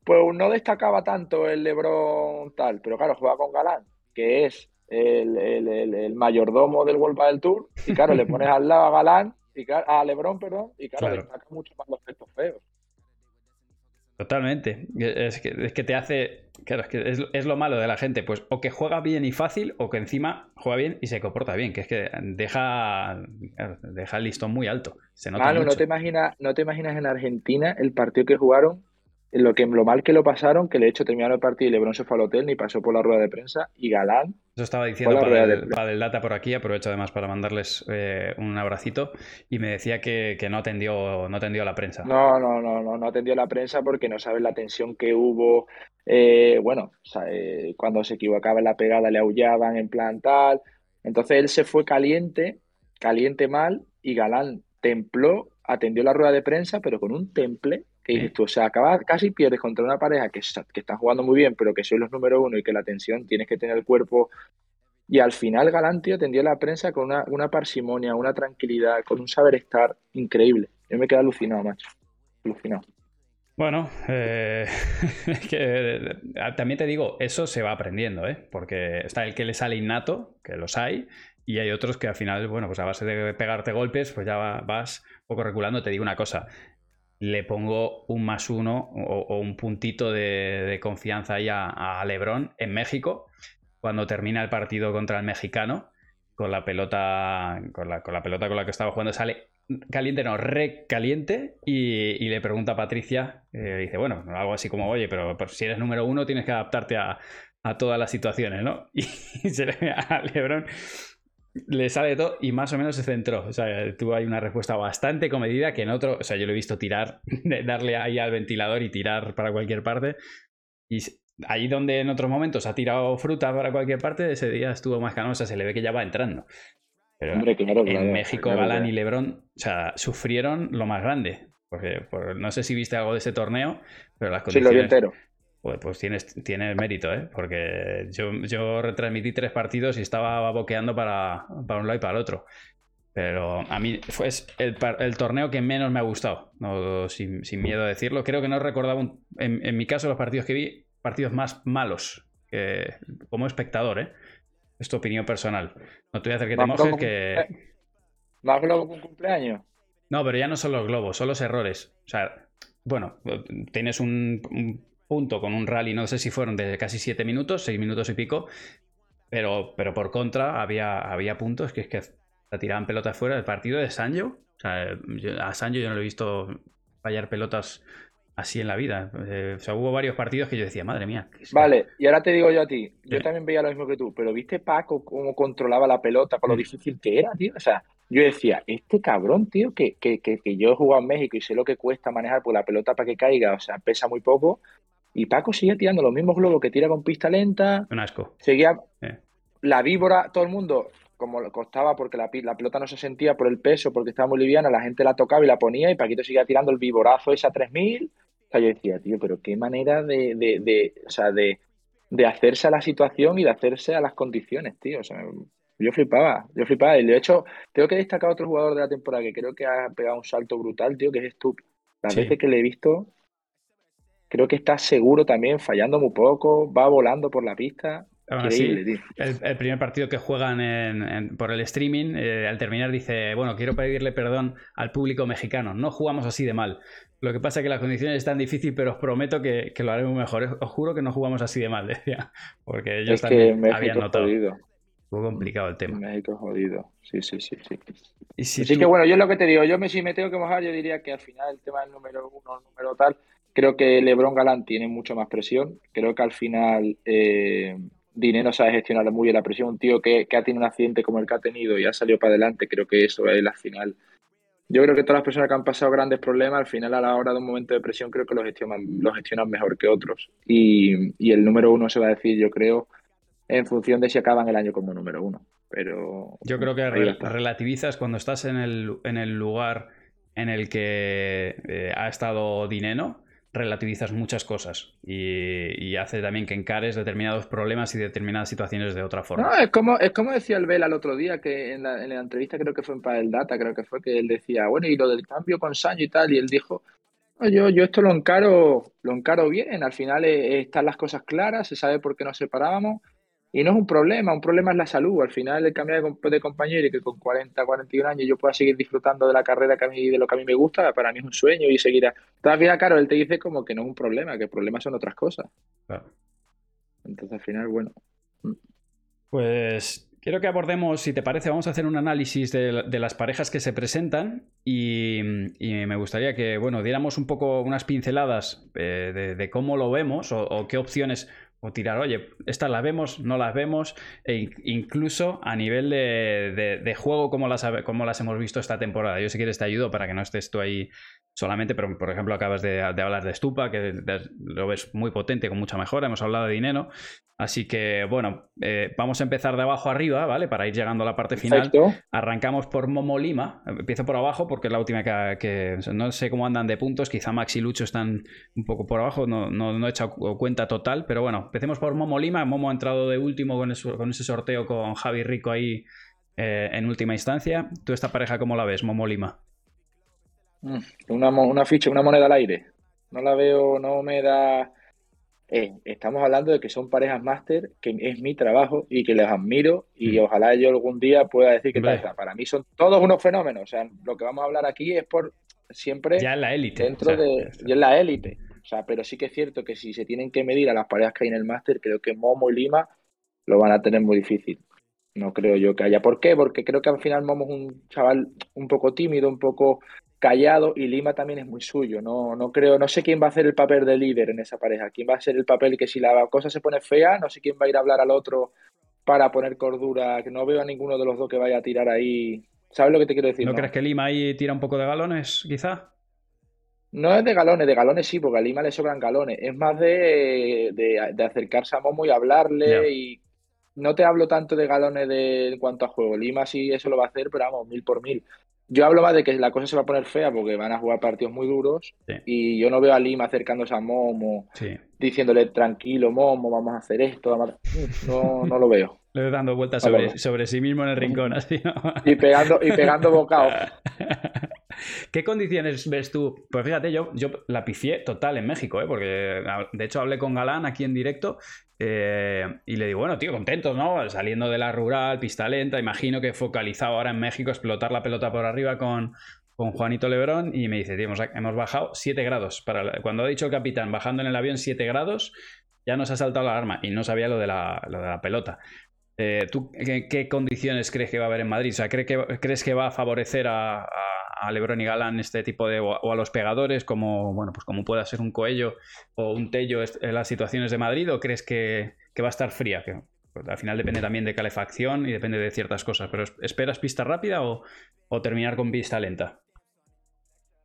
pues no destacaba tanto el Lebron tal, pero claro, juega con Galán, que es el, mayordomo del World del Tour, y claro, le pones al lado a Galán, y a Lebron, perdón, y claro, destaca mucho más los efectos feos. Totalmente. Es que, es que, te hace. Claro, es que es, lo malo de la gente. Pues o que juega bien y fácil, o que encima juega bien y se comporta bien. Que es que deja, deja el listón muy alto. Se nota no te imaginas, no te imaginas en Argentina el partido que jugaron lo, que, lo mal que lo pasaron, que de hecho terminaron el partido y Lebron se fue al hotel ni pasó por la rueda de prensa y Galán. Eso estaba diciendo para el, para el, Data por aquí, aprovecho además para mandarles eh, un abracito y me decía que, no atendió no atendió la prensa. No, no, no, no, no atendió la prensa porque no sabes la tensión que hubo. Eh, bueno, eh, cuando se equivocaba en la pegada le aullaban en plan tal. Entonces él se fue caliente, caliente mal y Galán templó, atendió la rueda de prensa, pero con un temple o sea, acabas, casi pierdes contra una pareja que, que está jugando muy bien, pero que soy los número uno y que la tensión tienes que tener el cuerpo. Y al final Galantio atendió a la prensa con una, parsimonia, una tranquilidad, con un saber estar increíble. Yo me quedé alucinado, macho. Alucinado. Bueno, eh, <laughs> que, también te digo, eso se va aprendiendo, ¿eh? Porque está el que le sale innato, que los hay, y hay otros que al final, bueno, pues a base de pegarte golpes, pues ya vas poco reculando. Te digo una cosa, le pongo un más uno o, un puntito de, confianza ahí a, Lebron en México cuando termina el partido contra el mexicano con la pelota con la, pelota con la que estaba jugando sale caliente no re caliente y, le pregunta a Patricia eh, dice bueno algo así como oye pero, si eres número uno tienes que adaptarte a, a todas las situaciones no <laughs> y se le ve a Lebron le sale todo y más o menos se centró. O sea, tuvo ahí una respuesta bastante comedida que en otro, o sea, yo lo he visto tirar, <laughs> darle ahí al ventilador y tirar para cualquier parte. Y ahí donde en otros momentos ha tirado fruta para cualquier parte, ese día estuvo más canosa, se le ve que ya va entrando. Pero en México, Galán y Lebron, o sea, sufrieron lo más grande. Porque no sé si viste algo de ese torneo, pero las condiciones. Sí, lo vi entero. Pues, tienes, tiene mérito, ¿eh? Porque yo, yo retransmití tres partidos y estaba boqueando para, para un lado y para el otro. Pero a mí fue el, el torneo que menos me ha gustado, no, sin, miedo a decirlo. Creo que no recordaba, en, en, mi caso, los partidos que vi, partidos más malos que, como espectador, ¿eh? Es tu opinión personal. No te voy a hacer que te mojes que... ¿Más globo con cumpleaños? No, pero ya no son los globos, son los errores. O sea, bueno, tienes un punto con un rally, no sé si fueron de casi 7 minutos, 6 minutos y pico, pero, pero por contra había, había puntos que es que la tiraban pelotas fuera del partido de Sancho. O sea, a Sancho yo no lo he visto fallar pelotas así en la vida. Eh, o sea, hubo varios partidos que yo decía, madre mía. Vale, y ahora te digo yo a ti, yo también veía lo mismo que tú, pero ¿viste Paco cómo controlaba la pelota con lo difícil que era, tío? O sea, yo decía, este cabrón, tío, que, que, que, que yo he jugado en México y sé lo que cuesta manejar por la pelota para que caiga, o sea, pesa muy poco, y Paco sigue tirando los mismos globos que tira con pista lenta. Un asco. Seguía la víbora, todo el mundo, como le costaba porque la, pelota no se sentía por el peso, porque estaba muy liviana, la gente la tocaba y la ponía y Paquito seguía tirando el víborazo esa 3000. O sea, yo decía, tío, pero qué manera de, de, o sea, de, de hacerse a la situación y de hacerse a las condiciones, tío. O sea, yo flipaba, yo flipaba. Y de hecho, tengo que destacar a otro jugador de la temporada que creo que ha pegado un salto brutal, tío, que es Stup. Las veces que le he visto, creo que está seguro también, fallando muy poco, va volando por la pista. el, primer partido que juegan por el streaming, eh, al terminar dice, bueno, quiero pedirle perdón al público mexicano, no jugamos así de mal. Lo que pasa es que las condiciones están difíciles, pero os prometo que, lo haremos mejor. Os juro que no jugamos así de mal, <laughs> decía. Porque ellos también habían notado. Jodido. Fue complicado el tema. México jodido. Sí, sí, sí, sí. Así que bueno, yo es lo que te digo, yo me, si me tengo que mojar, yo diría que al final el tema del número uno, número tal, creo que Lebron Galán tiene mucho más presión. Creo que al final eh, Dinero sabe gestionar muy bien la presión. Un tío que, que ha tenido un accidente como el que ha tenido y ha salido para adelante, creo que eso es la final yo creo que todas las personas que han pasado grandes problemas, al final a la hora de un momento de presión, creo que los gestionan, los gestionan mejor que otros. Y, y, el número uno se va a decir, yo creo, en función de si acaban el año como número uno. Pero yo creo que relativizas cuando estás en el, en el lugar en el que eh, ha estado Dineno relativizas muchas cosas y, hace también que encares determinados problemas y determinadas situaciones de otra forma. No, es como, es como decía el Vela el otro día, que en la, entrevista creo que fue en el Data, creo que fue que él decía, bueno, y lo del cambio con Sancho y tal, y él dijo, yo, yo esto lo encaro, lo encaro bien, al final eh, están las cosas claras, se sabe por qué nos separábamos, y no es un problema, un problema es la salud. Al final, el cambiar de, compañero y que con 40, 41 años yo pueda seguir disfrutando de la carrera que a mí, de lo que a mí me gusta, para mí es un sueño y seguirá. Todavía, claro, él te dice como que no es un problema, que el problema son otras cosas. Entonces, al final, bueno. Mm. Pues quiero que abordemos, si te parece, vamos a hacer un análisis de, las parejas que se presentan y, me gustaría que, bueno, diéramos un poco unas pinceladas eh, de, cómo lo vemos o qué opciones o tirar, oye, estas las vemos, no las vemos, e incluso a nivel de, juego, como las, como las hemos visto esta temporada. Yo si quieres te ayudo para que no estés tú ahí solamente, pero por ejemplo acabas de, hablar de Stupa, que lo ves muy potente, con mucha mejora, hemos hablado de dinero, así que bueno, eh, vamos a empezar de abajo arriba, ¿vale? Para ir llegando a la parte final. Arrancamos por Momo Lima, empiezo por abajo porque es la última que, no sé cómo andan de puntos, quizá Max y Lucho están un poco por abajo, no, no, he echado cuenta total, pero bueno, empecemos por Momo Lima, Momo ha entrado de último con, con ese sorteo con Javi Rico ahí eh, en última instancia. ¿Tú esta pareja cómo la ves, Momo Lima? Mm, una, una ficha, una moneda al aire. No la veo, no me da. Eh, estamos hablando de que son parejas máster, que es mi trabajo y que les admiro y mm. ojalá yo algún día pueda decir que tal, para mí son todos unos fenómenos. O sea, lo que vamos a hablar aquí es por siempre ya en la élite. Dentro de. Ya en la élite. O sea, pero sí que es cierto que si se tienen que medir a las parejas que hay en el máster, creo que Momo y Lima lo van a tener muy difícil. No creo yo que haya. ¿Por qué? Porque creo que al final Momo es un chaval un poco tímido, un poco callado y Lima también es muy suyo. No, no creo, no sé quién va a hacer el papel de líder en esa pareja. ¿Quién va a ser el papel que si la cosa se pone fea, no sé quién va a ir a hablar al otro para poner cordura? Que no veo a ninguno de los dos que vaya a tirar ahí. ¿Sabes lo que te quiero decir? ¿No, crees que Lima ahí tira un poco de galones, quizá? No es de galones, de galones sí, porque a Lima le sobran galones. Es más de, de, acercarse a Momo y hablarle y no te hablo tanto de galones de, en cuanto a juego. Lima sí eso lo va a hacer, pero vamos, mil por mil. Yo hablo más de que la cosa se va a poner fea porque van a jugar partidos muy duros y yo no veo a Lima acercándose a Momo, diciéndole tranquilo, Momo, vamos a hacer esto. No, no lo veo. <laughs> Le voy dando vueltas sobre, sobre, sí mismo en el rincón, así, Y pegando, y pegando bocados. <laughs> ¿Qué condiciones ves tú? Pues fíjate, yo, yo la picié total en México, ¿eh? porque de hecho hablé con Galán aquí en directo eh, y le digo, bueno, tío, contentos, ¿no? Saliendo de la rural, pista lenta, imagino que focalizado ahora en México, explotar la pelota por arriba con, con Juanito Lebrón y me dice, tío, hemos, bajado 7 grados. Para cuando ha dicho el capitán, bajando en el avión 7 grados, ya nos ha saltado la alarma y no sabía lo de la, lo de la pelota. Eh, ¿Tú qué, condiciones crees que va a haber en Madrid? O sea, ¿crees que, ¿crees que va a favorecer a Lebron y Galán este tipo de o a los pegadores como bueno pues como pueda ser un Coello o un Tello en las situaciones de Madrid o crees que, va a estar fría que pues, al final depende también de calefacción y depende de ciertas cosas pero esperas pista rápida o, terminar con pista lenta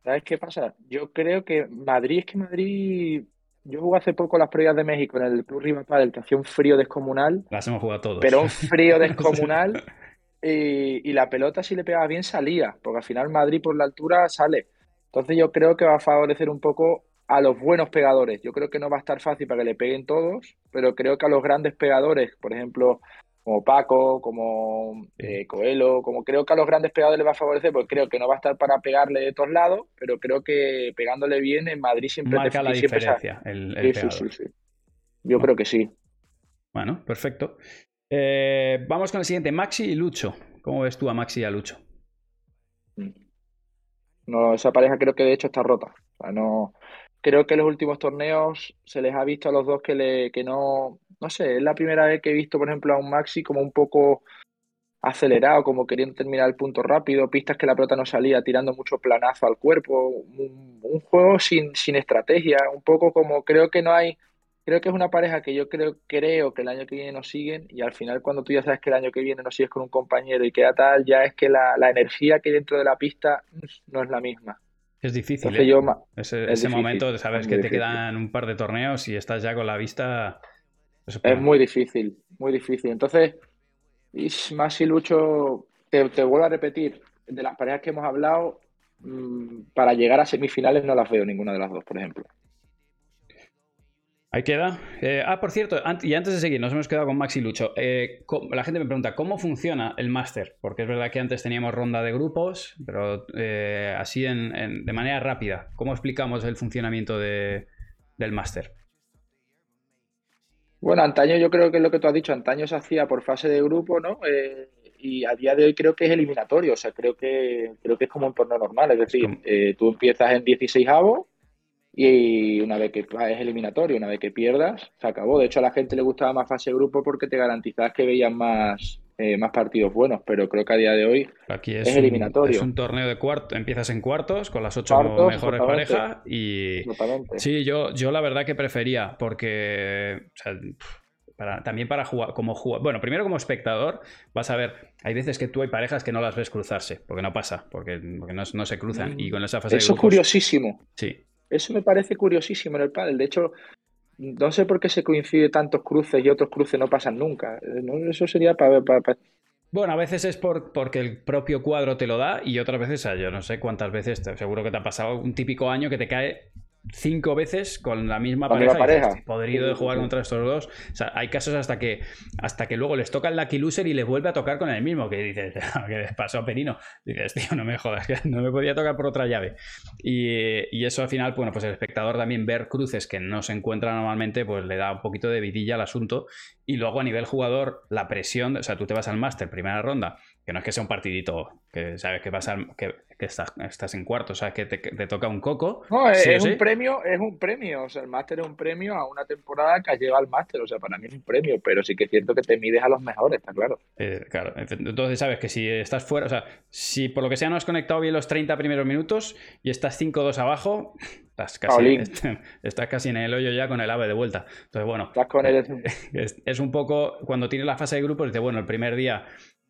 ¿Sabes qué pasa? Yo creo que Madrid es que Madrid yo jugué hace poco las pruebas de México en el Club Rival del que hacía un frío descomunal. Las hemos jugado todos. Pero un frío <laughs> descomunal. <laughs> y, la pelota si le pegaba bien salía, porque al final Madrid por la altura sale. Entonces yo creo que va a favorecer un poco a los buenos pegadores. Yo creo que no va a estar fácil para que le peguen todos, pero creo que a los grandes pegadores, por ejemplo, como Paco, como eh, Coelho, como creo que a los grandes pegadores le va a favorecer, porque creo que no va a estar para pegarle de todos lados, pero creo que pegándole bien en Madrid siempre marca la diferencia. El, sí, sí, sí, Yo creo que sí. Bueno, perfecto. Eh, vamos con el siguiente, Maxi y Lucho. ¿Cómo ves tú a Maxi y a Lucho? No, esa pareja creo que de hecho está rota. no, creo que en los últimos torneos se les ha visto a los dos que, le, que no, no sé, es la primera vez que he visto, por ejemplo, a un Maxi como un poco acelerado, como queriendo terminar el punto rápido, pistas que la pelota no salía, tirando mucho planazo al cuerpo, un, juego sin, sin estrategia, un poco como creo que no hay, creo que es una pareja que yo creo, creo que el año que viene nos siguen y al final cuando tú ya sabes que el año que viene no sigues con un compañero y queda tal, ya es que la, energía que hay dentro de la pista no es la misma. Es difícil. ¿eh? ese, momento de sabes que te quedan un par de torneos y estás ya con la vista. Es muy difícil, muy difícil. Entonces, más y Lucho, te, vuelvo a repetir, de las parejas que hemos hablado, mm, para llegar a semifinales no las veo ninguna de las dos, por ejemplo. Ahí queda. Eh, ah, por cierto, y antes de seguir, nos hemos quedado con Max y Lucho. Eh, la gente me pregunta, ¿cómo funciona el máster? Porque es verdad que antes teníamos ronda de grupos, pero eh, así de manera rápida. ¿Cómo explicamos el funcionamiento del máster? Bueno, antaño yo creo que es lo que tú has dicho, antaño se hacía por fase de grupo, ¿no? Eh, y a día de hoy creo que es eliminatorio, o sea, creo que, creo que es como un torneo normal, es decir, tú empiezas en 16 avos y una vez que es eliminatorio, una vez que pierdas, se acabó. De hecho, a la gente le gustaba más fase de grupo porque te garantizas que veían más, eh, más partidos buenos, pero creo que a día de hoy Aquí es, eliminatorio. es un torneo de cuartos, empiezas en cuartos con las ocho mejores parejas y sí, yo, yo la verdad que prefería porque también para jugar como jugar, bueno, primero como espectador vas a ver, hay veces que tú hay parejas que no las ves cruzarse, porque no pasa, porque, no, se cruzan y con esa fase Eso es curiosísimo. Sí. Eso me parece curiosísimo en el pádel. De hecho, no sé por qué se coincide tantos cruces y otros cruces no pasan nunca. Eso sería para... Bueno, a veces es por, porque el propio cuadro te lo da y otras veces, yo no sé cuántas veces, seguro que te ha pasado un típico año que te cae cinco veces con la misma pareja. podrido de jugar contra estos dos. O sea, hay casos hasta que hasta que luego les toca el Lucky Loser y les vuelve a tocar con el mismo. Que dices, <laughs> ¿qué les pasó a Perino? Dices, tío, no me jodas, que no me podía tocar por otra llave. Y, eso al final, bueno, pues el espectador también ver cruces que no se encuentran normalmente, pues le da un poquito de vidilla al asunto. Y luego a nivel jugador, la presión, o sea, tú te vas al máster, primera ronda, que no es que sea un partidito, que sabes que vas que, estás, estás, en cuarto, o sea, que te, toca un coco. No, es, un premio, es un premio, o sea, el máster es un premio a una temporada que has llegado al máster, o sea, para mí es un premio, pero sí que es cierto que te mides a los mejores, está claro. Eh, claro, entonces sabes que si estás fuera, o sea, si por lo que sea no has conectado bien los 30 primeros minutos y estás 5-2 abajo, estás casi, <laughs> estás casi en el hoyo ya con el ave de vuelta. Entonces, bueno, es, es, un poco, cuando tienes la fase de grupos, dices, bueno, el primer día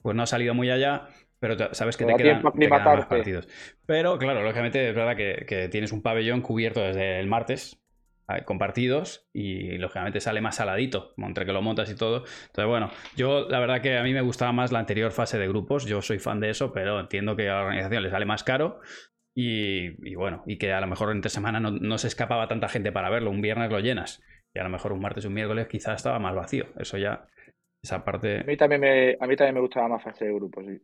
pues no ha salido muy allá, pero sabes que te quedan, más partidos. Pero claro, lógicamente es verdad que, tienes un pabellón cubierto desde el martes con partidos y lógicamente sale más saladito, entre que lo montas y todo. Entonces, bueno, yo la verdad que a mí me gustaba más la anterior fase de grupos, yo soy fan de eso, pero entiendo que a la organización le sale más caro. Y, bueno, y que a lo mejor entre semana no, no, se escapaba tanta gente para verlo. Un viernes lo llenas y a lo mejor un martes un miércoles quizás estaba más vacío. Eso ya esa parte. A mí también me, a mí también me gustaba más fase de grupo, sí.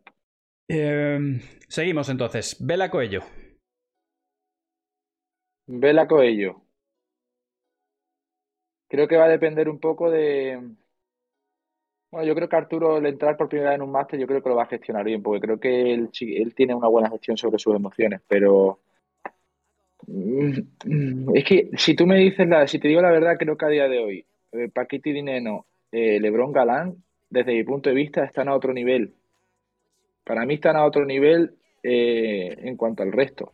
Em, seguimos entonces. Vela Coello. Vela Coello. Creo que va a depender un poco de. Bueno, yo creo que Arturo, al entrar por primera vez en un máster, yo creo que lo va a gestionar bien, porque creo que él, él tiene una buena gestión sobre sus emociones, pero. Mm, es que si tú me dices la, si te digo la verdad, creo que a día de hoy, eh, Paquete y Dineno eh, LeBron Galán, desde mi punto de vista, están a otro nivel. Para mí están a otro nivel eh, en cuanto al resto.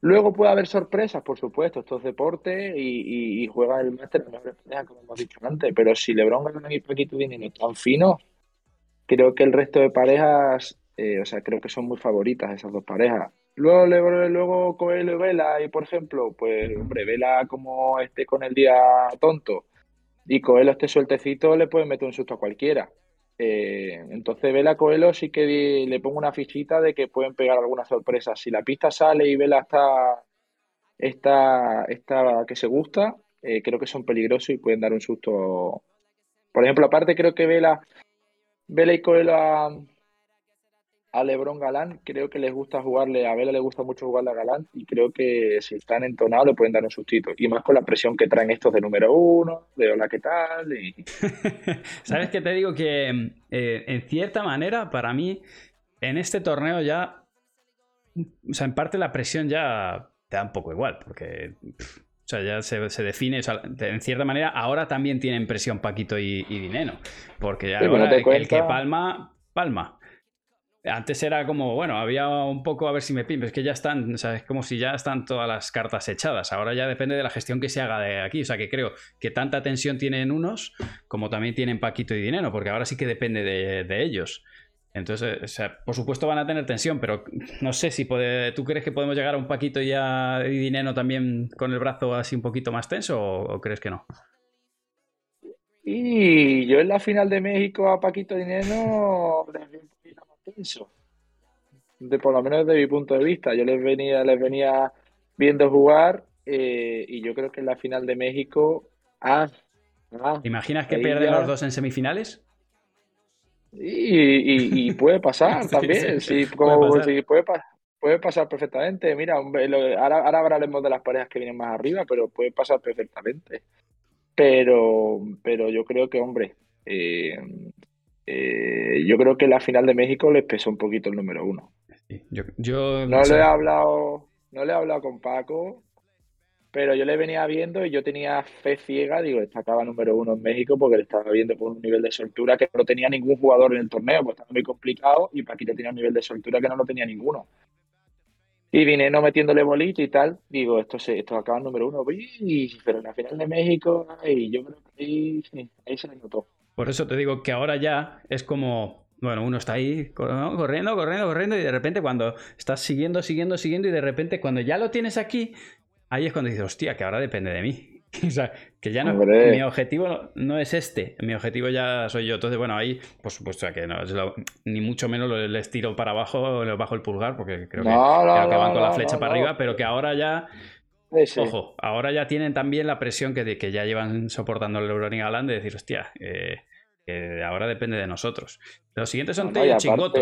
Luego puede haber sorpresas, por supuesto, estos deportes y, y, juega el máster como hemos dicho antes, pero si LeBron Galán y Paquito no están finos, creo que el resto de parejas, eh, o sea, creo que son muy favoritas esas dos parejas. Luego, luego, luego Coelho y Vela, y por ejemplo, pues, hombre, Vela como esté con el día tonto, y Coelho este sueltecito le puede meter un susto a cualquiera. Eh, entonces Vela Coelho sí que le pongo una fichita de que pueden pegar algunas sorpresas. Si la pista sale y Vela está, está, está que se gusta, eh, creo que son peligrosos y pueden dar un susto. Por ejemplo, aparte creo que Vela, Vela y Coelho a Lebron Galán, creo que les gusta jugarle, a Vela le gusta mucho jugarle a Galán y creo que si están entonados le pueden dar un sustito. Y más con la presión que traen estos de número uno, de hola, ¿qué tal? Y... <laughs> ¿Sabes qué te digo? Que eh, en cierta manera, para mí, en este torneo ya, o sea, en parte la presión ya te da un poco igual, porque... O sea, ya se, define, en cierta manera, ahora también tienen presión Paquito y, Dineno. Porque ya el que palma, palma. Antes era como, bueno, había un poco a ver si me pim, es que ya están, o sea, es como si ya están todas las cartas echadas. Ahora ya depende de la gestión que se haga de aquí. O sea, que creo que tanta tensión tienen unos como también tienen Paquito y Dinero, porque ahora sí que depende de ellos. Entonces, o sea, por supuesto van a tener tensión, pero no sé si puede, tú crees que podemos llegar a un Paquito y a Dineno también con el brazo así un poquito más tenso o, crees que no? Y yo en la final de México a Paquito Dineno les vi un poquito más tenso. De, por lo menos desde mi punto de vista. Yo les venía, les venía viendo jugar eh, y yo creo que en la final de México. Ah, ah ¿Imaginas que pierden los dos en semifinales? Y, puede pasar <laughs> también, sí, puede, pasar. perfectamente. Mira, ahora, ahora hablaremos de las parejas que vienen más arriba, pero puede pasar perfectamente. Pero, pero yo creo que, hombre, eh, eh, yo creo que la final de México les pesó un poquito el número uno. yo, no, le he hablado, no le he hablado con Paco, pero yo le venía viendo y yo tenía fe ciega, digo, destacaba número uno en México porque le estaba viendo por un nivel de soltura que no tenía ningún jugador en el torneo, pues estaba muy complicado y Paquito tenía un nivel de soltura que no lo tenía ninguno. Y vine no metiéndole bolito y tal, digo, esto se, esto acaba en número uno, pero en la final de México, y yo creo que ahí, ahí se le notó. Por eso te digo que ahora ya es como, bueno, uno está ahí corriendo, corriendo, corriendo y de repente cuando estás siguiendo, siguiendo, siguiendo y de repente cuando ya lo tienes aquí, ahí es cuando dices, hostia, que ahora depende de mí. <laughs> o sea, que ya no, mi objetivo no es este, mi objetivo ya soy yo. Entonces, bueno, ahí, por supuesto, que no, ni mucho menos les tiro para abajo, les bajo el pulgar, porque creo que, acaban con la flecha para arriba, pero que ahora ya. Ojo, ahora ya tienen también la presión que, que ya llevan soportando el Euron y Galán de decir, hostia, eh, que ahora depende de nosotros. Los siguientes son Tello Chingoto.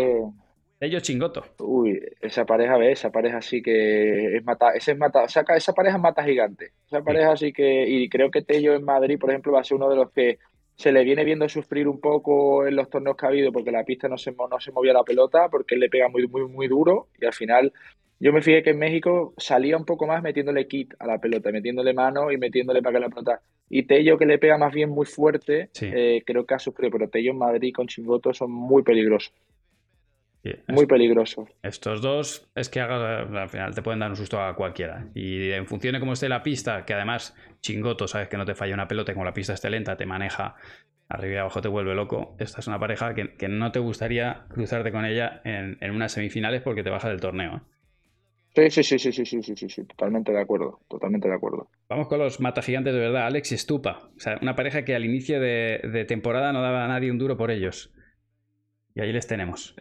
Ellos chingoto. Uy, esa pareja, ¿ves? Esa pareja sí que es mata, ese es mata, saca, esa pareja mata gigante. Esa pareja sí que, y creo que Tello en Madrid, por ejemplo, va a ser uno de los que se le viene viendo sufrir un poco en los torneos que ha habido porque la pista no se, no se movía la pelota, porque él le pega muy, muy, muy duro y al final yo me fijé que en México salía un poco más metiéndole kit a la pelota, metiéndole mano y metiéndole para que la pelota. Y Tello, que le pega más bien muy fuerte, eh, creo que ha sufrido, pero Tello en Madrid con Chingoto son muy peligrosos. Muy peligroso. Estos dos es que al final te pueden dar un susto a cualquiera. Y en función de cómo esté la pista, que además chingoto, sabes que no te falla una pelota y como la pista esté lenta, te maneja arriba y abajo, te vuelve loco. Esta es una pareja que, no te gustaría cruzarte con ella en, unas semifinales porque te baja del torneo. Sí, sí, sí, sí, sí, sí, sí, sí, totalmente de acuerdo, totalmente de acuerdo. Vamos con los mata gigantes de verdad, Alex y Stupa. O sea, una pareja que al inicio de, de temporada no daba a nadie un duro por ellos. Y ahí les tenemos.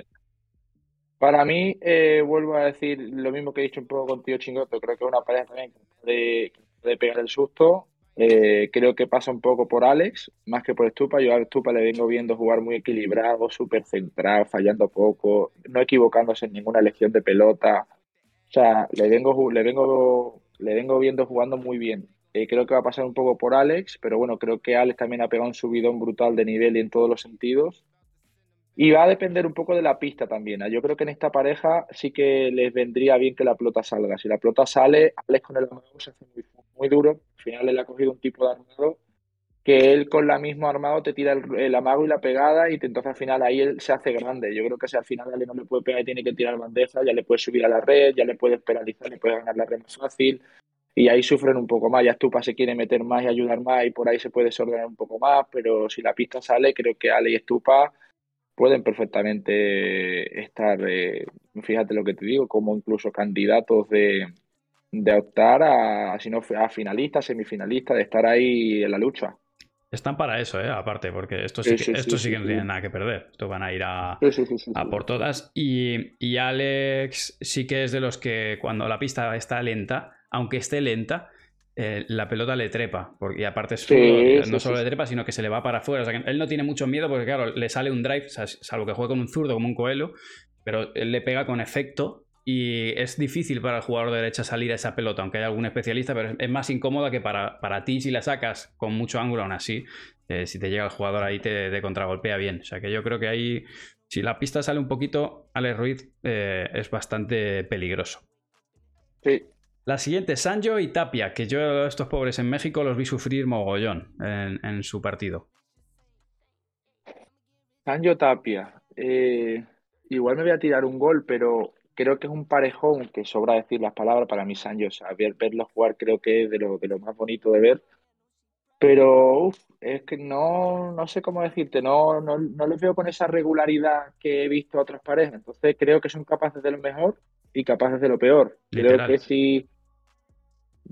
Para mí, eh, vuelvo a decir lo mismo que he dicho un poco contigo, Chingoto. Creo que es una pareja también de, de pegar el susto. Eh, creo que pasa un poco por Alex, más que por Stupa. Yo a Stupa le vengo viendo jugar muy equilibrado, súper centrado, fallando poco, no equivocándose en ninguna elección de pelota. Sea, le vengo, le vengo, le vengo viendo jugando muy bien. Eh, creo que va a pasar un poco por Alex, pero bueno, creo que Alex también ha pegado un subidón brutal de nivel y en todos los sentidos. Y va a depender un poco de la pista también. ¿eh? Yo creo que en esta pareja sí que les vendría bien que la pelota salga. Si la pelota sale, Alex con el amago se hace muy, duro. Al final él ha cogido un tipo de armado que él con la misma armado te tira el, amago y la pegada y entonces al final ahí él se hace grande. Yo creo que si al final Ale no le puede pegar y tiene que tirar bandeja, ya le puede subir a la red, ya le puede penalizar, le puede ganar la red más fácil y ahí sufren un poco más. Ya Stupa se quiere meter más y ayudar más y por ahí se puede desordenar un poco más, pero si la pista sale, creo que Ale y Stupa pueden perfectamente estar, eh, fíjate lo que te digo, como incluso candidatos de, optar a, si a finalistas, semifinalistas, de estar ahí en la lucha. Están para eso, ¿eh? aparte, porque esto sí, que, sí, que no tienen nada que perder. Esto van a ir a, a por todas. Y, y, Alex sí que es de los que cuando la pista está lenta, aunque esté lenta, eh, la pelota le trepa. Porque, y aparte, no solo le trepa, sino que se le va para afuera. O sea, que él no tiene mucho miedo porque, claro, le sale un drive, salvo que juegue con un zurdo como un coelho, pero él le pega con efecto y es difícil para el jugador de derecha salir a esa pelota, aunque haya algún especialista, pero es más incómoda que para, para ti si la sacas con mucho ángulo, aún así, eh, si te llega el jugador ahí te, contragolpea bien. O sea que yo creo que ahí, si la pista sale un poquito, Alex Ruiz eh, es bastante peligroso. Sí. La siguiente, Sancho y Tapia, que yo estos pobres en México los vi sufrir mogollón en, su partido. Sancho Tapia. Eh, igual me voy a tirar un gol, pero creo que es un parejón que sobra decir las palabras para mí Sancho. O sea, verlo jugar creo que es de lo, de lo más bonito de ver. Pero es que no, no sé cómo decirte, no, no, no les veo con esa regularidad que he visto a otras parejas. Entonces creo que son capaces de lo mejor y capaces de lo peor. Creo que si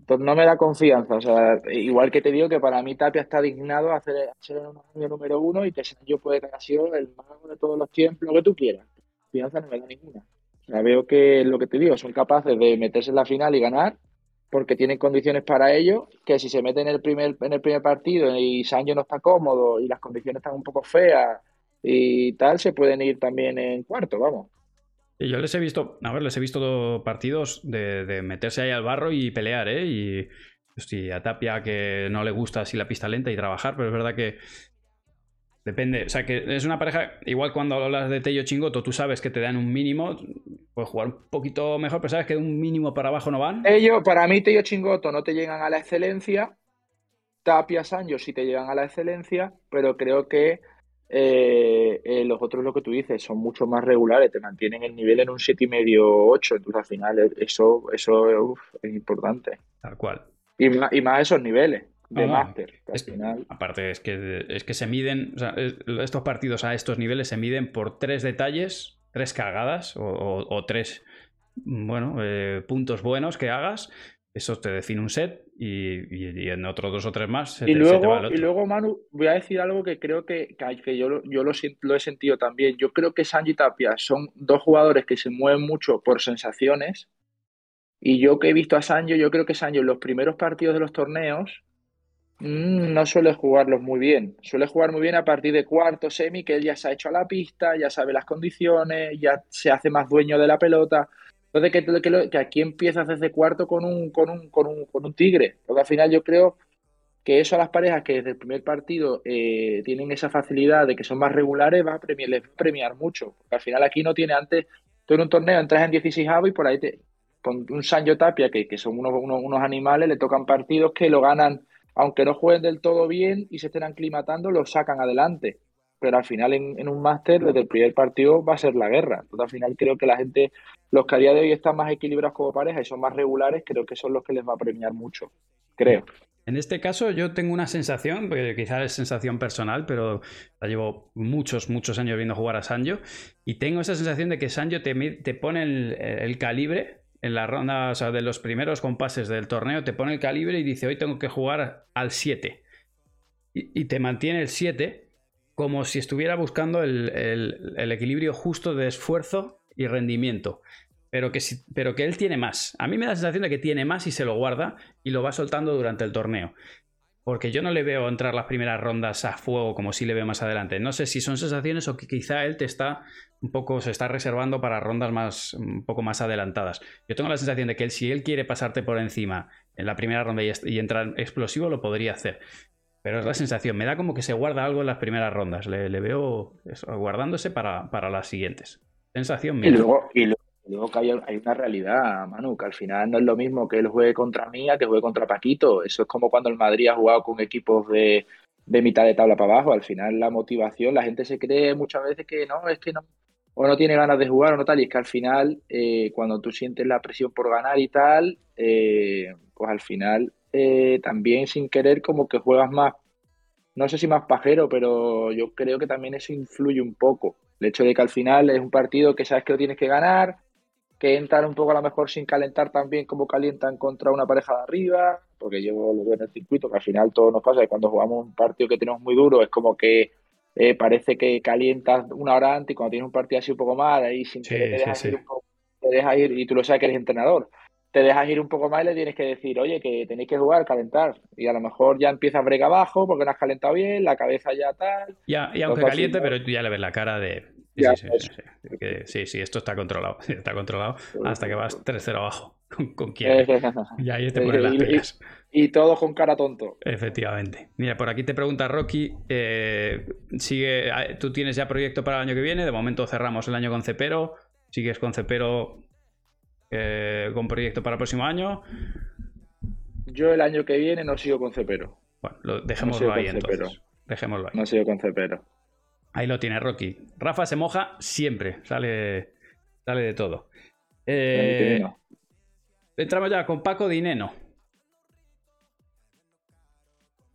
pues no me da confianza. O sea, igual que te digo que para mí Tapia está dignado a ser, ser el año número uno y que yo puede que sido el mago de todos los tiempos, lo que tú quieras. Confianza no me da ninguna. O sea, veo que lo que te digo, son capaces de meterse en la final y ganar porque tienen condiciones para ello, que si se meten en el primer, en el primer partido y Sancho no está cómodo y las condiciones están un poco feas y tal, se pueden ir también en cuarto, vamos. Y yo les he visto, a ver, les he visto partidos de, meterse ahí al barro y pelear, ¿eh? Y sí, a Tapia que no le gusta así la pista lenta y trabajar, pero es verdad que Depende, o sea que es una pareja, igual cuando hablas de Tello Chingoto, tú sabes que te dan un mínimo, puedes jugar un poquito mejor, pero sabes que un mínimo para abajo no van. Ellos, para mí, Tello Chingoto no te llegan a la excelencia, Tapia Sancho sí te llegan a la excelencia, pero creo que eh, eh, los otros, lo que tú dices, son mucho más regulares, te mantienen el nivel en un 7,5 8, entonces al final eso, eso es importante. Tal cual. Y y más esos niveles de máster. Aparte, es que, es que se miden, estos partidos a estos niveles se miden por tres detalles, tres cagadas o, tres, bueno, eh, puntos buenos que hagas. Eso te define un set y, en otros dos o tres más y, luego, y luego, Manu, voy a decir algo que creo que, que yo, yo lo, lo, he sentido también. Yo creo que Sanji y Tapia son dos jugadores que se mueven mucho por sensaciones. Y yo que he visto a Sancho, yo creo que Sancho en los primeros partidos de los torneos no suele jugarlos muy bien. Suele jugar muy bien a partir de cuarto, semi, que él ya se ha hecho a la pista, ya sabe las condiciones, ya se hace más dueño de la pelota. Entonces, que, que, aquí empiezas desde cuarto con un, con un, con un, con un tigre. Porque al final yo creo que eso a las parejas que desde el primer partido eh, tienen esa facilidad de que son más regulares, va a premiar, les va a premiar mucho. Porque al final aquí no tiene antes, tú en un torneo entras en 16 y por ahí te, con un Sancho Tapia, que, que son unos, unos, unos animales, le tocan partidos que lo ganan aunque no jueguen del todo bien y se estén aclimatando, lo sacan adelante. Pero al final en, un máster, desde el primer partido, va a ser la guerra. Entonces al final creo que la gente, los que a día de hoy están más equilibrados como pareja y son más regulares, creo que son los que les va a premiar mucho. Creo. En este caso yo tengo una sensación, porque quizás es sensación personal, pero la llevo muchos, muchos años viendo jugar a Sancho, y tengo esa sensación de que Sancho te, te pone el calibre en la ronda, de los primeros compases del torneo, te pone el calibre y dice, hoy tengo que jugar al 7. Y, te mantiene el 7 como si estuviera buscando el, equilibrio justo de esfuerzo y rendimiento. Pero que, pero que él tiene más. A mí me da la sensación de que tiene más y se lo guarda y lo va soltando durante el torneo. Porque yo no le veo entrar las primeras rondas a fuego como si le veo más adelante. No sé si son sensaciones o que quizá él te está un poco, se está reservando para rondas más, un poco más adelantadas. Yo tengo la sensación de que él, si él quiere pasarte por encima en la primera ronda y, entrar explosivo, lo podría hacer. Pero es la sensación, me da como que se guarda algo en las primeras rondas. Le, veo guardándose para, para, las siguientes. Sensación mía. Y luego, Luego que hay, una realidad, Manu, que al final no es lo mismo que él juegue contra Mía que juegue contra Paquito. Eso es como cuando el Madrid ha jugado con equipos de, mitad de tabla para abajo. Al final la motivación, la gente se cree muchas veces que no, es que no, o no tiene ganas de jugar o no tal. Y es que al final, eh, cuando tú sientes la presión por ganar y tal, eh, pues al final eh, también sin querer como que juegas más, no sé si más pajero, pero yo creo que también eso influye un poco. El hecho de que al final es un partido que sabes que lo tienes que ganar, que entran un poco a lo mejor sin calentar también como calientan contra una pareja de arriba, porque yo lo veo en el circuito, que al final todo nos pasa, y cuando jugamos un partido que tenemos muy duro es como que eh, parece que calientas una hora antes y cuando tienes un partido así un poco más, ahí sin que te dejas, ir un poco, te dejas ir, y tú lo sabes que eres entrenador, te dejas ir un poco más y le tienes que decir, oye, que tenéis que jugar, calentar. Y a lo mejor ya empiezas brega abajo porque no has calentado bien, la cabeza ya tal. Ya, y aunque caliente, pero tú ya le ves la cara de Sí, sí, esto está controlado. <laughs> Está controlado hasta que vas 3-0 abajo. <laughs> ¿Con, quién? <laughs> y ahí te pones las pilas. Y, todo con cara tonto. Efectivamente. Mira, por aquí te pregunta Rocky. Eh, sigue, ah, ¿Tú tienes ya proyecto para el año que viene? De momento cerramos el año con Cepero. ¿Sigues con Cepero eh, con proyecto para el próximo año? Yo el año que viene no sigo con Cepero. Bueno, dejémoslo ahí entonces. Dejémoslo ahí. No sigo con Cepero. Ahí lo tiene Rocky. Rafa se moja siempre, sale, sale de todo. Eh, entramos ya con Paco Dineno.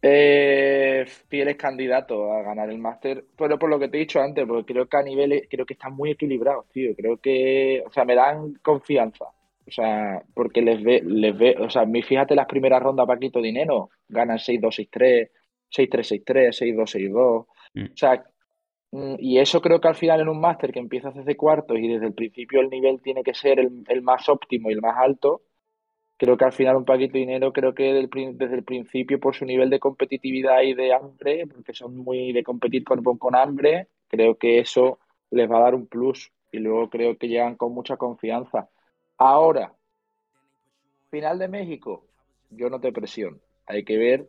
Eh, Fiel es candidato a ganar el máster, pero por lo que te he dicho antes, porque creo que a niveles, creo que están muy equilibrados, tío. Creo que, o sea, me dan confianza. O sea, porque les ve, les ve, o sea, fíjate las primeras rondas Paquito Dinero, ganan 6-2-6-3, 6-3-6-3, 6-2-6-2. O sea, Mm, y eso creo que al final en un máster que empiezas desde cuartos y desde el principio el nivel tiene que ser el, más óptimo y el más alto, creo que al final un paquito de dinero, creo que desde el principio por su nivel de competitividad y de hambre, porque son muy de competir con, con hambre, creo que eso les va a dar un plus y luego creo que llegan con mucha confianza. Ahora, final de México, yo no te presiono. Hay que ver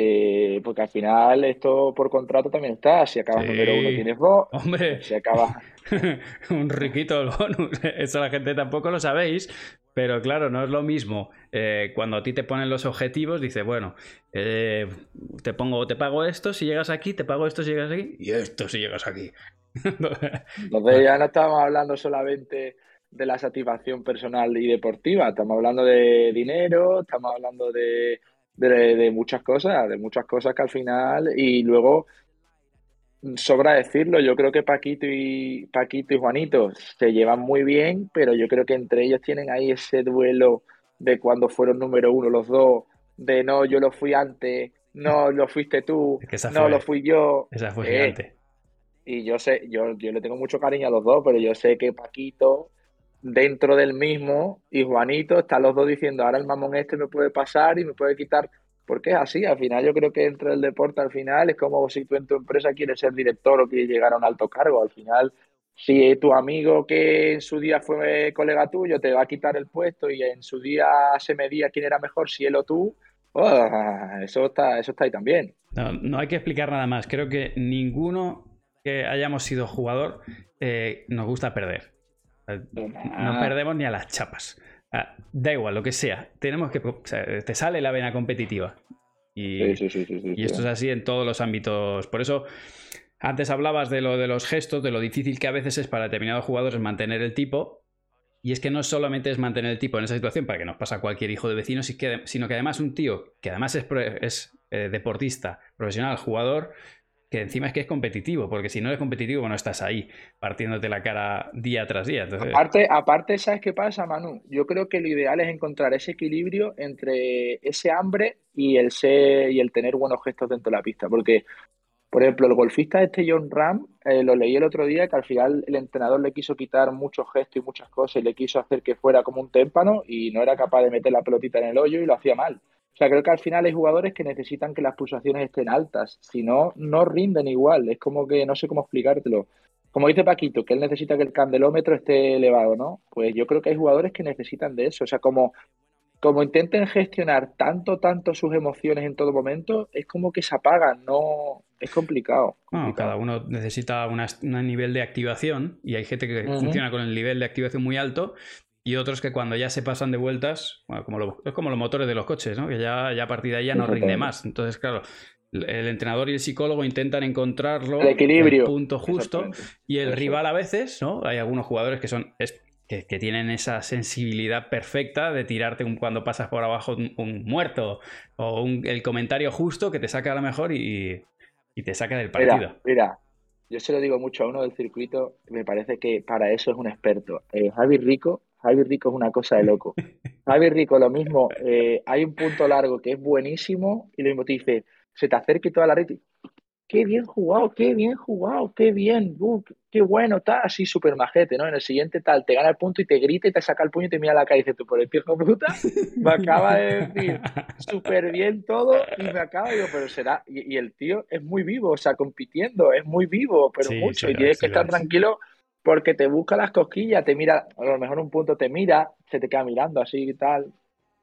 eh, porque al final esto por contrato también está. Si acabas número uno tienes dos. Hombre. Si acabas. <laughs> un riquito el bonus. Eso la gente tampoco lo sabéis. Pero claro, no es lo mismo. Eh, cuando a ti te ponen los objetivos, dice, bueno, eh, te pongo, te pago esto si llegas aquí, te pago esto si llegas aquí, y esto si llegas aquí. <laughs> Entonces ya no estamos hablando solamente de la satisfacción personal y deportiva, estamos hablando de dinero, estamos hablando de de, muchas cosas, de muchas cosas que al final, y luego sobra decirlo, yo creo que Paquito y Paquito y Juanito se llevan muy bien, pero yo creo que entre ellos tienen ahí ese duelo de cuando fueron número uno los dos, de no, yo lo fui antes, no, lo fuiste tú, no, lo fui yo. Esa fue eh, Y yo sé, yo, yo le tengo mucho cariño a los dos, pero yo sé que Paquito dentro del mismo y Juanito están los dos diciendo, ahora el mamón este me puede pasar y me puede quitar, porque es así, al final yo creo que dentro del deporte al final es como si tú en tu empresa quieres ser director o quieres llegar a un alto cargo, al final si tu amigo que en su día fue colega tuyo te va a quitar el puesto y en su día se medía quién era mejor, si él o tú, oh, eso, está, eso está ahí también. No, no, hay que explicar nada más. Creo que ninguno que hayamos sido jugador eh, nos gusta perder. No perdemos ni a las chapas. Ah, da igual, lo que sea. Tenemos que. te sale la vena competitiva. Y, y esto es así en todos los ámbitos. Por eso, antes hablabas de lo de los gestos, de lo difícil que a veces es para determinados jugadores mantener el tipo. Y es que no solamente es mantener el tipo en esa situación, para que nos pasa a cualquier hijo de vecino, sino que además un tío que además es, es eh, deportista, profesional, jugador, que encima es que es competitivo, porque si no eres competitivo no estás ahí partiéndote la cara día tras día. Aparte, aparte, ¿sabes qué pasa, Manu? Yo creo que lo ideal es encontrar ese equilibrio entre ese hambre y el ser y el tener buenos gestos dentro de la pista, porque por ejemplo, el golfista este John Ram, eh, lo leí el otro día que al final el entrenador le quiso quitar muchos gestos y muchas cosas y le quiso hacer que fuera como un témpano y no era capaz de meter la pelotita en el hoyo y lo hacía mal. O sea, creo que al final hay jugadores que necesitan que las pulsaciones estén altas, si no, no rinden igual. Es como que no sé cómo explicártelo. Como dice Paquito, que él necesita que el candelómetro esté elevado, ¿no? Pues yo creo que hay jugadores que necesitan de eso. O sea, como, como intenten gestionar tanto, tanto sus emociones en todo momento, es como que se apagan, no. Es complicado. cada uno necesita un nivel de activación y hay gente que funciona con el nivel de activación muy alto y otros que cuando ya se pasan de vueltas, bueno, como es como los motores de los coches, ¿no? que ya, ya a partir de ahí ya no rinde más. Entonces, claro, el entrenador y el psicólogo intentan encontrarlo, el equilibrio, punto justo, y el rival a veces, ¿no? Hay algunos jugadores que son que, tienen esa sensibilidad perfecta de tirarte un, cuando pasas por abajo un, muerto o el comentario justo que te saca a lo mejor y, te saca del partido. Mira, yo se lo digo mucho a uno del circuito, me parece que para eso es un experto. Eh, Javi Rico Javi Rico es una cosa de loco. Javi Rico, lo mismo, eh, hay un punto largo que es buenísimo y lo mismo te dice, se te acerca y toda la red qué bien jugado, qué bien jugado, qué bien, uh, qué bueno, tal, así súper majete, ¿no? En el siguiente tal, te gana el punto y te grita y te saca el puño y te mira la cara y dice, tú por el hijo puta, me acaba de decir súper bien todo y me acaba, digo, pero será, y, el tío es muy vivo, o sea, compitiendo, es muy vivo, pero mucho, y tienes que estar tranquilo porque te busca las cosquillas, te mira, a lo mejor un punto te mira, se te queda mirando así y tal,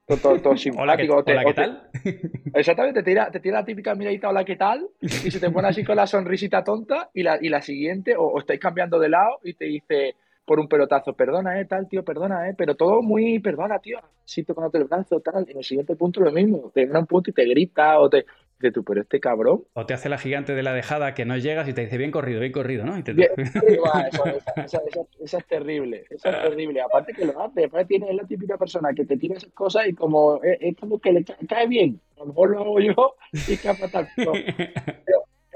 todo, todo, <laughs> simpático. Hola, ¿qué, tal? <laughs> exactamente, te tira, te tira la típica miradita, hola, ¿qué tal? Y se te pone así con la sonrisita tonta y la, y la siguiente, o, estáis cambiando de lado y te dice por un pelotazo, perdona, eh, tal, tío, perdona, eh, pero todo muy, perdona, tío, si tocándote el brazo, tal, y en el siguiente punto lo mismo, te da un punto y te grita o te, de tú, pero este cabrón. O te hace la gigante de la dejada que no llegas y te dice bien corrido, bien corrido, ¿no? Y <laughs> esa, es terrible, esa es terrible. Aparte que lo hace, aparte tiene la típica persona que te tira esas cosas y como es, como que le cae bien. A lo mejor lo hago yo y que fatal. Pero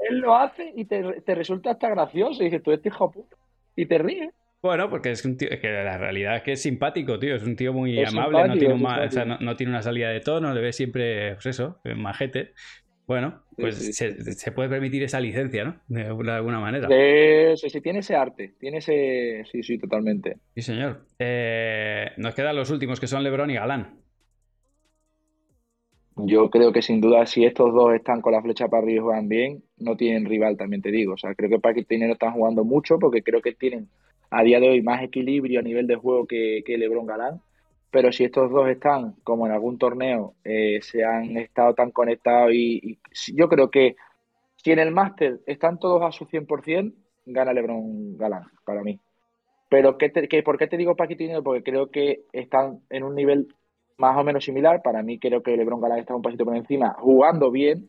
él lo hace y te, te resulta hasta gracioso. Y dices, tú este hijo puta. Y te ríes. Bueno, porque es un tío, que la realidad es que es simpático, tío, es un tío muy amable, no, tiene no, tiene una salida de tono, le ves siempre, pues eso, majete. Bueno, pues Se, puede permitir esa licencia, ¿no? De, alguna manera. Sí, sí, tiene ese arte, tiene ese... Sí, sí, totalmente. Sí, señor. Eh, nos quedan los últimos, que son Lebron y Galán. Yo creo que sin duda, si estos dos están con la flecha para arriba y juegan bien, no tienen rival, también te digo. O sea, creo que Paquetino están jugando mucho porque creo que tienen a día de hoy más equilibrio a nivel de juego que, que Lebron Galán pero si estos dos están, como en algún torneo, eh, se han estado tan conectados y, yo creo que si en el máster están todos a su 100%, gana Lebron Galán, para mí. Pero ¿qué ¿por qué te digo Paquito? Porque creo que están en un nivel más o menos similar. Para mí creo que Lebron Galán está un pasito por encima, jugando bien,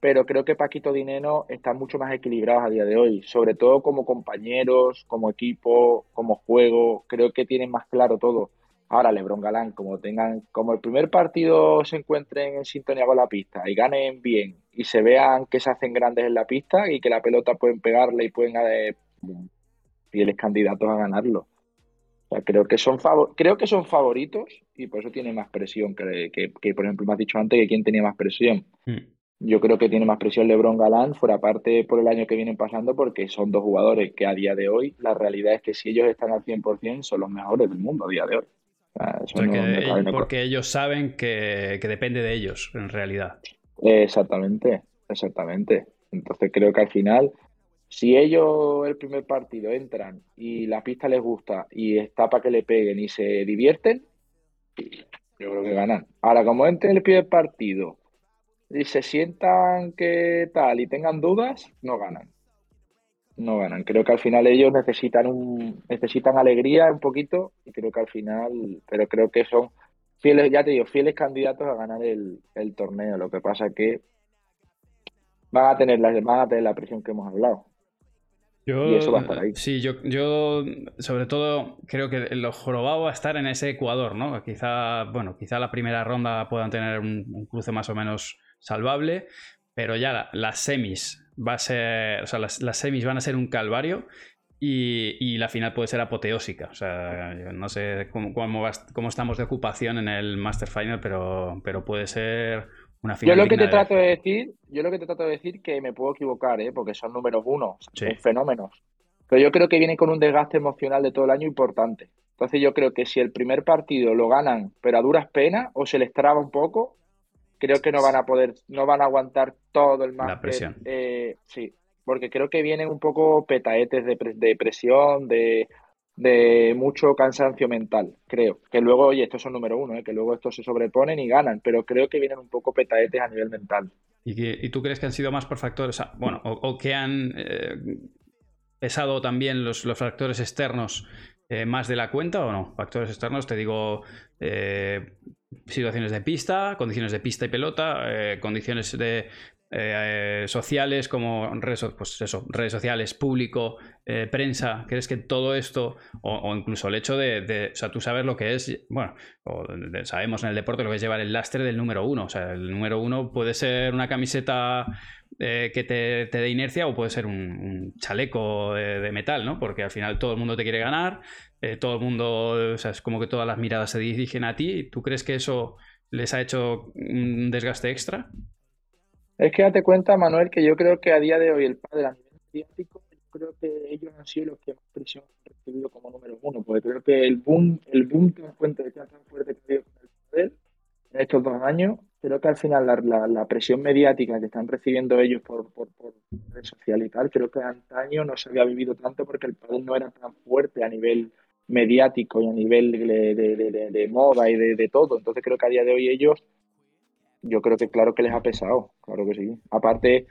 pero creo que Paquito Dinero está mucho más equilibrados a día de hoy, sobre todo como compañeros, como equipo, como juego, creo que tienen más claro todo. Ahora LeBron Galán, como tengan, como el primer partido se encuentren en sintonía con la pista y ganen bien y se vean que se hacen grandes en la pista y que la pelota pueden pegarle y pueden eh, fieles candidatos a ganarlo. creo que son creo que son favoritos y por eso tiene más presión que, que, por ejemplo me has dicho antes que quién tenía más presión. Hmm. Yo creo que tiene más presión LeBron Galán, fuera parte por el año que vienen pasando, porque son dos jugadores que a día de hoy la realidad es que si ellos están al 100% son los mejores del mundo a día de hoy porque ellos saben que, depende de ellos, en realidad. Exactamente, exactamente. Entonces creo que al final, si ellos el primer partido entran y la pista les gusta y está para que le peguen y se divierten, yo creo que ganan. Ahora, como entren el primer partido y se sientan que tal y tengan dudas, no ganan no ganan. Creo que al final ellos necesitan un necesitan alegría un poquito y creo que al final, pero creo que son fieles, ya te digo, fieles candidatos a ganar el, torneo. Lo que pasa es que van a tener la, van a tener la presión que hemos hablado. y eso va a estar ahí. Sí, yo, yo sobre todo creo que lo jorobado va a estar en ese Ecuador, ¿no? Quizá, bueno, quizá la primera ronda puedan tener un, cruce más o menos salvable, pero ya las semis va a ser, o sea, las, semis van a ser un calvario y, la final puede ser apoteósica. O sea, no sé cómo, cómo, estamos de ocupación en el Master Final, pero, pero puede ser una final. Yo lo que te trato de decir, yo lo que te trato de decir que me puedo equivocar, ¿eh? porque son números uno, son fenómenos. Pero yo creo que viene con un desgaste emocional de todo el año importante. Entonces yo creo que si el primer partido lo ganan, pero a duras penas, o se les traba un poco, creo que no van a poder, no van a aguantar todo el más. presión. Eh, sí, porque creo que vienen un poco petaetes de, presión, de, mucho cansancio mental, creo. Que luego, oye, estos son número uno, ¿eh? que luego estos se sobreponen y ganan, pero creo que vienen un poco petaetes a nivel mental. ¿Y, tú crees que han sido más por factores, bueno, o, que han eh, pesado también los, los factores externos más de la cuenta o no? Factores externos, te digo, situaciones de pista, condiciones de pista y pelota, eh, condiciones de eh, sociales como redes, pues eso, redes sociales, público, eh, prensa, ¿crees que todo esto, o, incluso el hecho de, o sea, tú sabes lo que es, bueno, sabemos en el deporte lo que es llevar el lastre del número uno, o sea, el número uno puede ser una camiseta que te, dé inercia o puede ser un, chaleco de, metal, ¿no? Porque al final todo el mundo te quiere ganar, eh, todo el mundo, o sea, es como que todas las miradas se dirigen a ti. ¿Tú crees que eso les ha hecho un desgaste extra? Es que date cuenta, Manuel, que yo creo que a día de hoy el padre a nivel científico, yo creo que ellos han sido los que más presión han recibido como número uno, porque creo que el boom, el boom tan fuerte, tan fuerte que ha habido con el poder en estos dos años, creo que al final la, presión mediática que están recibiendo ellos por, por, por redes sociales y tal, creo que antaño no se había vivido tanto porque el poder no era tan fuerte a nivel mediático y a nivel de, de, moda y de, todo. Entonces creo que a día de hoy ellos, yo creo que claro que les ha pesado, claro que sí. Aparte,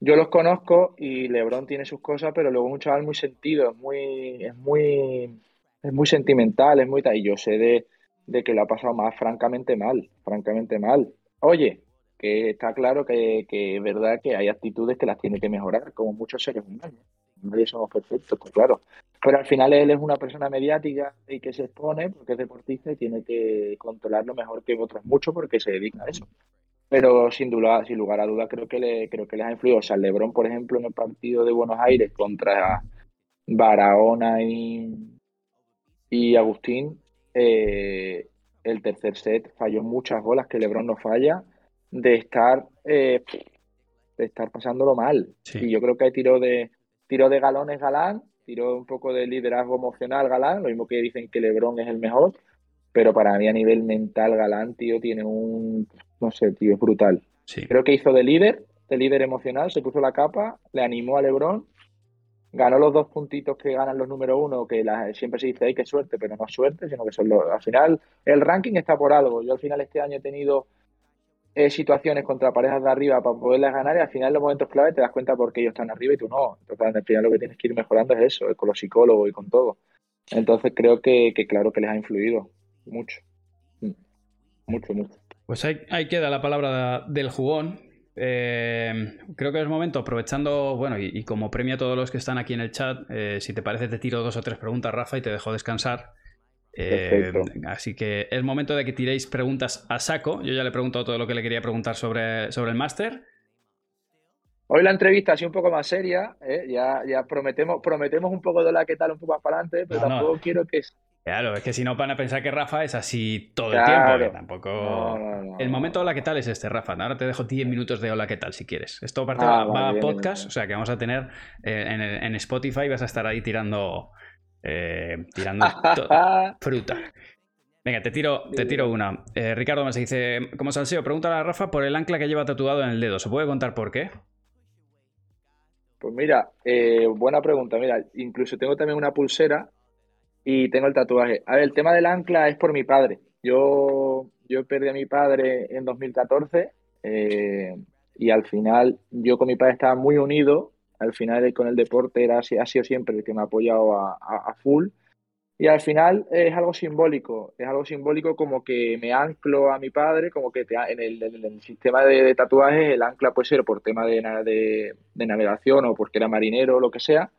yo los conozco y Lebron tiene sus cosas, pero luego es un muy sentido, es muy, es muy, es muy sentimental, es muy y yo sé de, de que lo ha pasado más francamente mal, francamente mal. Oye, que está claro que, que es verdad que hay actitudes que las tiene que mejorar, como muchos seres humanos nadie somos perfectos, pues claro. Pero al final él es una persona mediática y que se expone porque es deportista y tiene que controlarlo mejor que otros muchos porque se dedica a eso. Pero sin duda, sin lugar a dudas, creo que le, creo que les ha influido. O sea, Lebron, por ejemplo, en el partido de Buenos Aires contra Barahona y, y Agustín, eh, el tercer set falló muchas bolas que Lebron no falla de estar eh, de estar pasándolo mal. Y yo creo que hay tiro de Tiro de galones Galán, tiró un poco de liderazgo emocional Galán, lo mismo que dicen que Lebron es el mejor, pero para mí a nivel mental Galán, tío, tiene un, no sé, tío, es brutal. Creo que hizo de líder, de líder emocional, se puso la capa, le animó a Lebron, ganó los dos puntitos que ganan los número uno, que siempre se dice, hay que suerte, pero no suerte, sino que son los, al final el ranking está por algo. Yo al final este año he tenido eh, situaciones contra parejas de arriba para poderlas ganar y al final en los momentos clave te das cuenta por qué ellos están arriba y tú no. Entonces al final lo que tienes que ir mejorando es eso, con los psicólogos y con todo. Entonces creo que, claro que les ha influido mucho. Mm. Mucho, mucho. Pues ahí, queda la palabra del jugón. Eh, creo que es momento, aprovechando, bueno, y, como premio a todos los que están aquí en el chat, eh, si te parece te tiro dos o tres preguntas, Rafa, y te dejo descansar. Eh, así que es momento de que tiréis preguntas a saco. Yo ya le he preguntado todo lo que le quería preguntar sobre, sobre el máster. Hoy la entrevista ha sido un poco más seria, ¿eh? ya, ya prometemos, prometemos un poco de la que tal un poco más para adelante, pero tampoco quiero que... Claro, es que si no van a pensar que Rafa es así todo el tiempo, tampoco... el momento hola, ¿qué tal es este, Rafa? Ahora te dejo 10 minutos de hola, ¿qué tal? Si quieres. Esto aparte ah, va, a podcast, o sea que vamos a tener eh, en, en, Spotify, vas a estar ahí tirando eh, tirando <laughs> fruta. Venga, te tiro, te tiro una. Eh, Ricardo me dice, como salseo, pregunta a Rafa por el ancla que lleva tatuado en el dedo. ¿Se puede contar por qué? Pues mira, eh, buena pregunta. Mira, incluso tengo también una pulsera y tengo el tatuaje. A ver, el tema del ancla es por mi padre. Yo, yo perdí a mi padre en 2014 y al final yo con mi padre estaba muy unido al final con el deporte era, ha sido siempre el que me ha apoyado a, full. Y al final es algo simbólico, es algo simbólico como que me anclo a mi padre, como que en, el, sistema de, tatuajes el ancla puede ser por tema de, de, navegación o porque era marinero o lo que sea,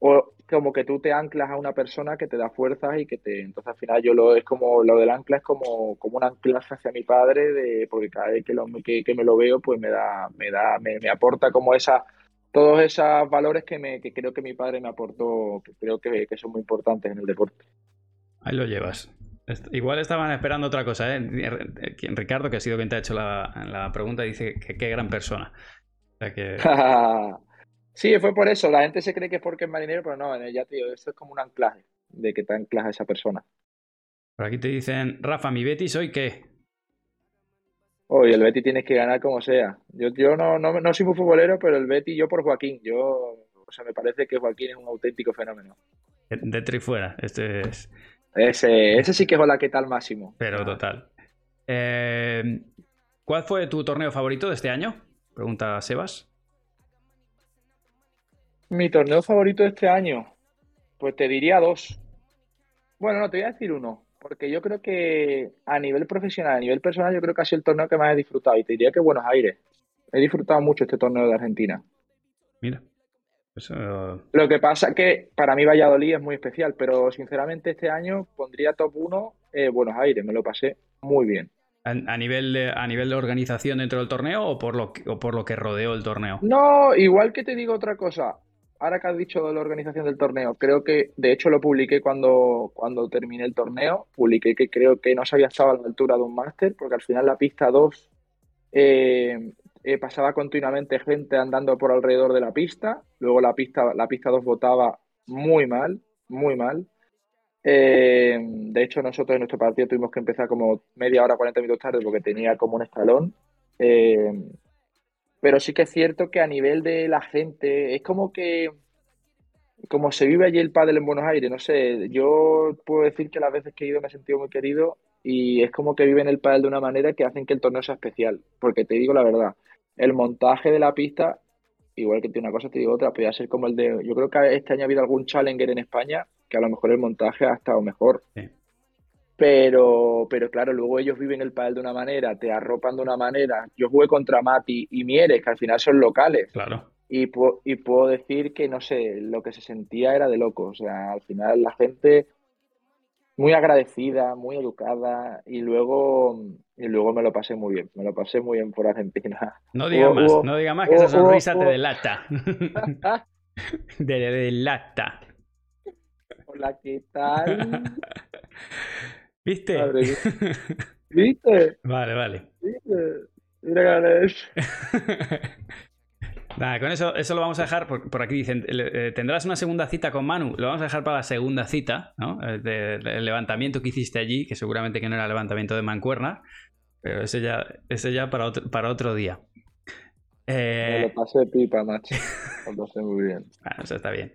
o como que tú te anclas a una persona que te da fuerzas y que te... Entonces al final yo lo es como, lo del ancla es como, como un anclaje hacia mi padre, de, porque cada vez que, lo, que, me lo veo pues me da, me da, me aporta como esa todos esos valores que, me, que creo que mi padre me aportó, que creo que, son muy importantes en el deporte. Ahí lo llevas. Igual estaban esperando otra cosa, ¿eh? Ricardo, que ha sido quien te ha hecho la, pregunta, dice que qué gran persona. <laughs> sí, fue por eso. La gente se cree que es porque es marinero, pero no, ya tío, esto es como un anclaje de que te anclas a esa persona. Por aquí te dicen, Rafa, mi Betty soy qué? Hoy el Betty tienes que ganar como sea. Yo, yo no, no, no soy muy futbolero, pero el Betty, yo por Joaquín. Yo, o sea, me parece que Joaquín es un auténtico fenómeno. De tri fuera, este es. Ese, ese sí que es la que tal máximo. Pero total. Eh, ¿Cuál fue tu torneo favorito de este año? Pregunta Sebas. Mi torneo favorito de este año. Pues te diría dos. Bueno, no, te voy a decir uno porque yo creo que a nivel profesional, a nivel personal, yo creo que ha sido el torneo que más he disfrutado. Y te diría que Buenos Aires. He disfrutado mucho este torneo de Argentina. Mira. Lo que pasa es que para mí Valladolid es muy especial, pero sinceramente este año pondría top 1 eh, Buenos Aires. Me lo pasé muy bien. ¿A, nivel de, ¿A nivel de organización dentro del torneo o por, lo o por lo que rodeó el torneo? No, igual que te digo otra cosa ahora que has dicho la organización del torneo, creo que, de hecho lo publiqué cuando, cuando terminé el torneo, publiqué que creo que no se había estado a la altura de un máster, porque al final la pista 2 eh, eh, pasaba continuamente gente andando por alrededor de la pista, luego la pista, la pista 2 botaba muy mal, muy mal. Eh, de hecho, nosotros en nuestro partido tuvimos que empezar como media hora, 40 minutos tarde porque tenía como un escalón. Pero sí que es cierto que a nivel de la gente, es como que, como se vive allí el pádel en Buenos Aires, no sé, yo puedo decir que las veces que he ido me he sentido muy querido y es como que viven el pádel de una manera que hacen que el torneo sea especial. Porque te digo la verdad, el montaje de la pista, igual que tiene una cosa, te digo otra, podría ser como el de, yo creo que este año ha habido algún challenger en España que a lo mejor el montaje ha estado mejor. Pero, pero claro, luego ellos viven el pádel de una manera, te arropan de una manera. Yo jugué contra Mati y Mieres, que al final son locales. Claro. Y, y puedo decir que, no sé, lo que se sentía era de loco. O sea, al final la gente muy agradecida, muy educada y luego, y luego me lo pasé muy bien. Me lo pasé muy bien por Argentina. No diga más, no diga más que esa sonrisa te delata. de delata. <laughs> Hola, ¿qué tal? <laughs> ¿Viste? <laughs> ¿Viste? Vale, vale. ¿Viste? Mira <laughs> Nada, con eso, eso lo vamos a dejar. Por, aquí dicen: eh, ¿tendrás una segunda cita con Manu? Lo vamos a dejar para la segunda cita, ¿no? El, eh, levantamiento que hiciste allí, que seguramente que no era levantamiento de mancuerna, pero ese ya, ese ya para, otro, para otro día. Me lo pasé pipa, macho. Lo pasé muy bien. <laughs> Bueno, eso está bien.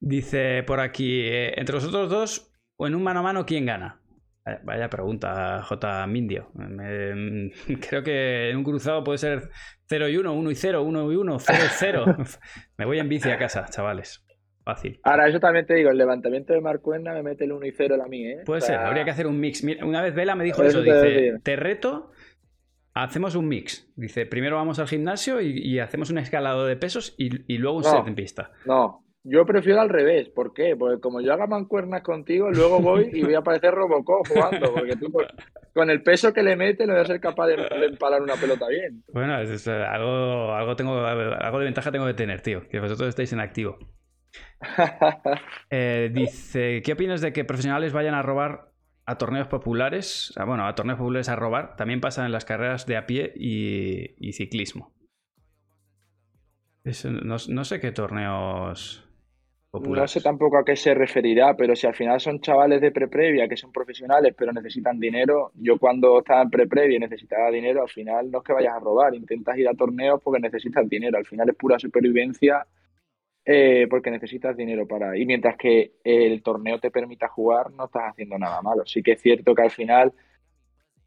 Dice por aquí, eh, entre los otros dos, o en un mano a mano, ¿quién gana? Eh, vaya pregunta, J. Mindio. <laughs> creo que en un cruzado puede ser 0 y 1, 1 y 0, 1 y 1, 0 y 0. <laughs> me voy en bici a casa, chavales. Fácil. Ahora, eso también te digo, el levantamiento de Marcuena me mete el 1 y 0 a mí, ¿eh? Puede ser, habría que hacer un mix. Una vez Vela me dijo eso, dice, te reto, hacemos un mix. Dice, primero vamos al gimnasio y, hacemos un escalado de pesos y, luego un set en pista. No, yo prefiero al revés. ¿Por qué? Porque como yo haga mancuernas contigo, luego voy y voy a parecer Robocop jugando. Porque tú, con el peso que le mete, no voy a ser capaz de, empalar una pelota bien. Bueno, algo, algo, tengo, algo de ventaja tengo que tener, tío. Que vosotros estáis en activo. <laughs> Eh, dice: ¿Qué opinas de que profesionales vayan a robar a torneos populares? Ah, bueno, a torneos populares a robar. También pasa en las carreras de a pie y, ciclismo. no sé qué torneos. No sé tampoco a qué se referirá, pero si al final son chavales de pre-previa que son profesionales pero necesitan dinero, yo cuando estaba en pre-previa y necesitaba dinero, al final no es que vayas a robar, intentas ir a torneos porque necesitas dinero, al final es pura supervivencia eh, porque necesitas dinero para... Y mientras que el torneo te permita jugar, no estás haciendo nada malo. Sí que es cierto que al final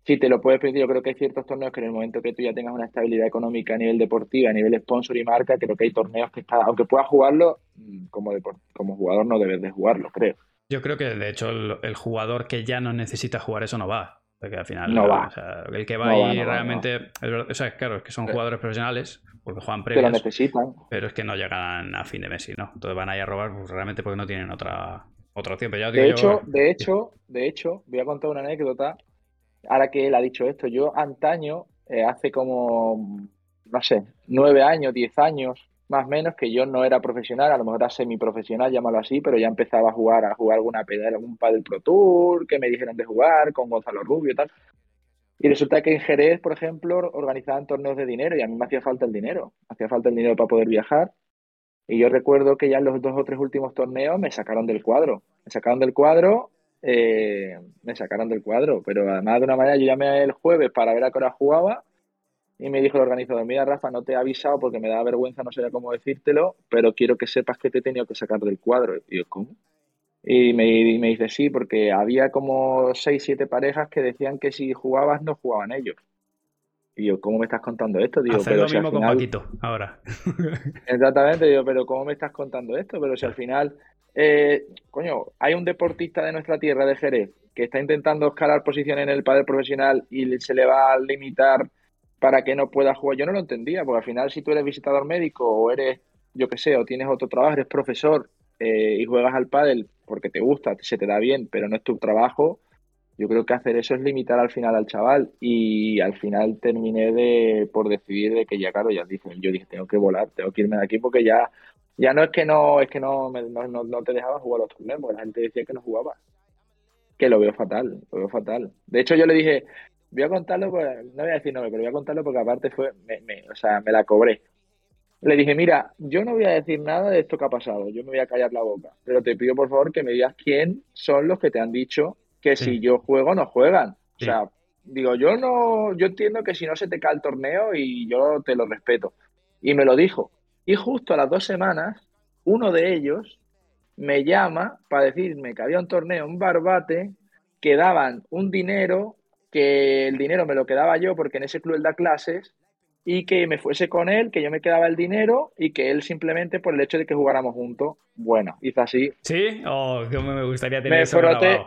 si te lo puedes pedir, yo creo que hay ciertos torneos que en el momento que tú ya tengas una estabilidad económica a nivel deportivo, a nivel sponsor y marca, creo que hay torneos que está, aunque puedas jugarlo, mm, como, como jugador no debes de jugarlo, creo. Yo creo que de hecho el, jugador que ya no necesita jugar eso no va. Porque al final no va. el que va ahí realmente. o sea, claro, es que son jugadores profesionales porque juegan previos. Pero necesitan. Pero es que no llegan a fin de mes, ¿no? Entonces van a ir a robar pues, realmente porque no tienen otra, otra opción. de, hecho, de hecho, de hecho, voy a contar una anécdota ahora que él ha dicho esto, yo antaño, eh, hace como, no sé, nueve años, diez años, más o menos, que yo no era profesional, a lo mejor era semiprofesional, llámalo así, pero ya empezaba a jugar, a jugar alguna pedal, algún del Pro Tour, que me dijeron de jugar, con Gonzalo Rubio y tal. Y resulta que en Jerez, por ejemplo, organizaban torneos de dinero y a mí me hacía falta el dinero. hacía falta el dinero para poder viajar. Y yo recuerdo que ya en los dos o tres últimos torneos me sacaron del cuadro. Me sacaron del cuadro eh, me sacaron del cuadro. Pero además de una manera, yo llamé el jueves para ver a qué hora jugaba y me dijo el organizador, mira Rafa, no te he avisado porque me da vergüenza, no sé cómo decírtelo, pero quiero que sepas que te he tenido que sacar del cuadro. Y yo, ¿cómo? Y me, dice, sí, porque había como seis, siete parejas que decían que si jugabas no jugaban ellos. Y yo, ¿cómo me estás contando esto? Digo, pero lo mismo con Paquito, ahora. <laughs> Exactamente, digo, pero ¿cómo me estás contando esto? Pero si al final eh, coño, hay un deportista de nuestra tierra, de Jerez, que está intentando escalar posiciones en el padre profesional y se le va a limitar para que no pueda jugar. Yo no lo entendía, porque al final si tú eres visitador médico o eres, yo qué sé, o tienes otro trabajo, eres profesor eh, y juegas al pádel porque te gusta, se te da bien, pero no es tu trabajo, yo creo que hacer eso es limitar al final al chaval y al final terminé de por decidir de que ya claro ya yo dije tengo que volar tengo que irme de aquí porque ya ya no es que no, es que no, no, no, te dejaban jugar los torneos, porque la gente decía que no jugaba. Que lo veo fatal, lo veo fatal. De hecho, yo le dije, voy a contarlo, pues, no voy a decir nombre, pero voy a contarlo porque aparte fue, me, o sea, me la cobré. Le dije, mira, yo no voy a decir nada de esto que ha pasado, yo me voy a callar la boca, pero te pido por favor que me digas quién son los que te han dicho que si yo juego no juegan. O sea, digo, yo no, yo entiendo que si no se te cae el torneo y yo te lo respeto. Y me lo dijo. Y justo a las dos semanas, uno de ellos me llama para decirme que había un torneo, un barbate, que daban un dinero, que el dinero me lo quedaba yo porque en ese club él da clases, y que me fuese con él, que yo me quedaba el dinero y que él simplemente por el hecho de que jugáramos juntos, bueno, hizo así. ¿Sí? Oh, me gustaría tener me froté,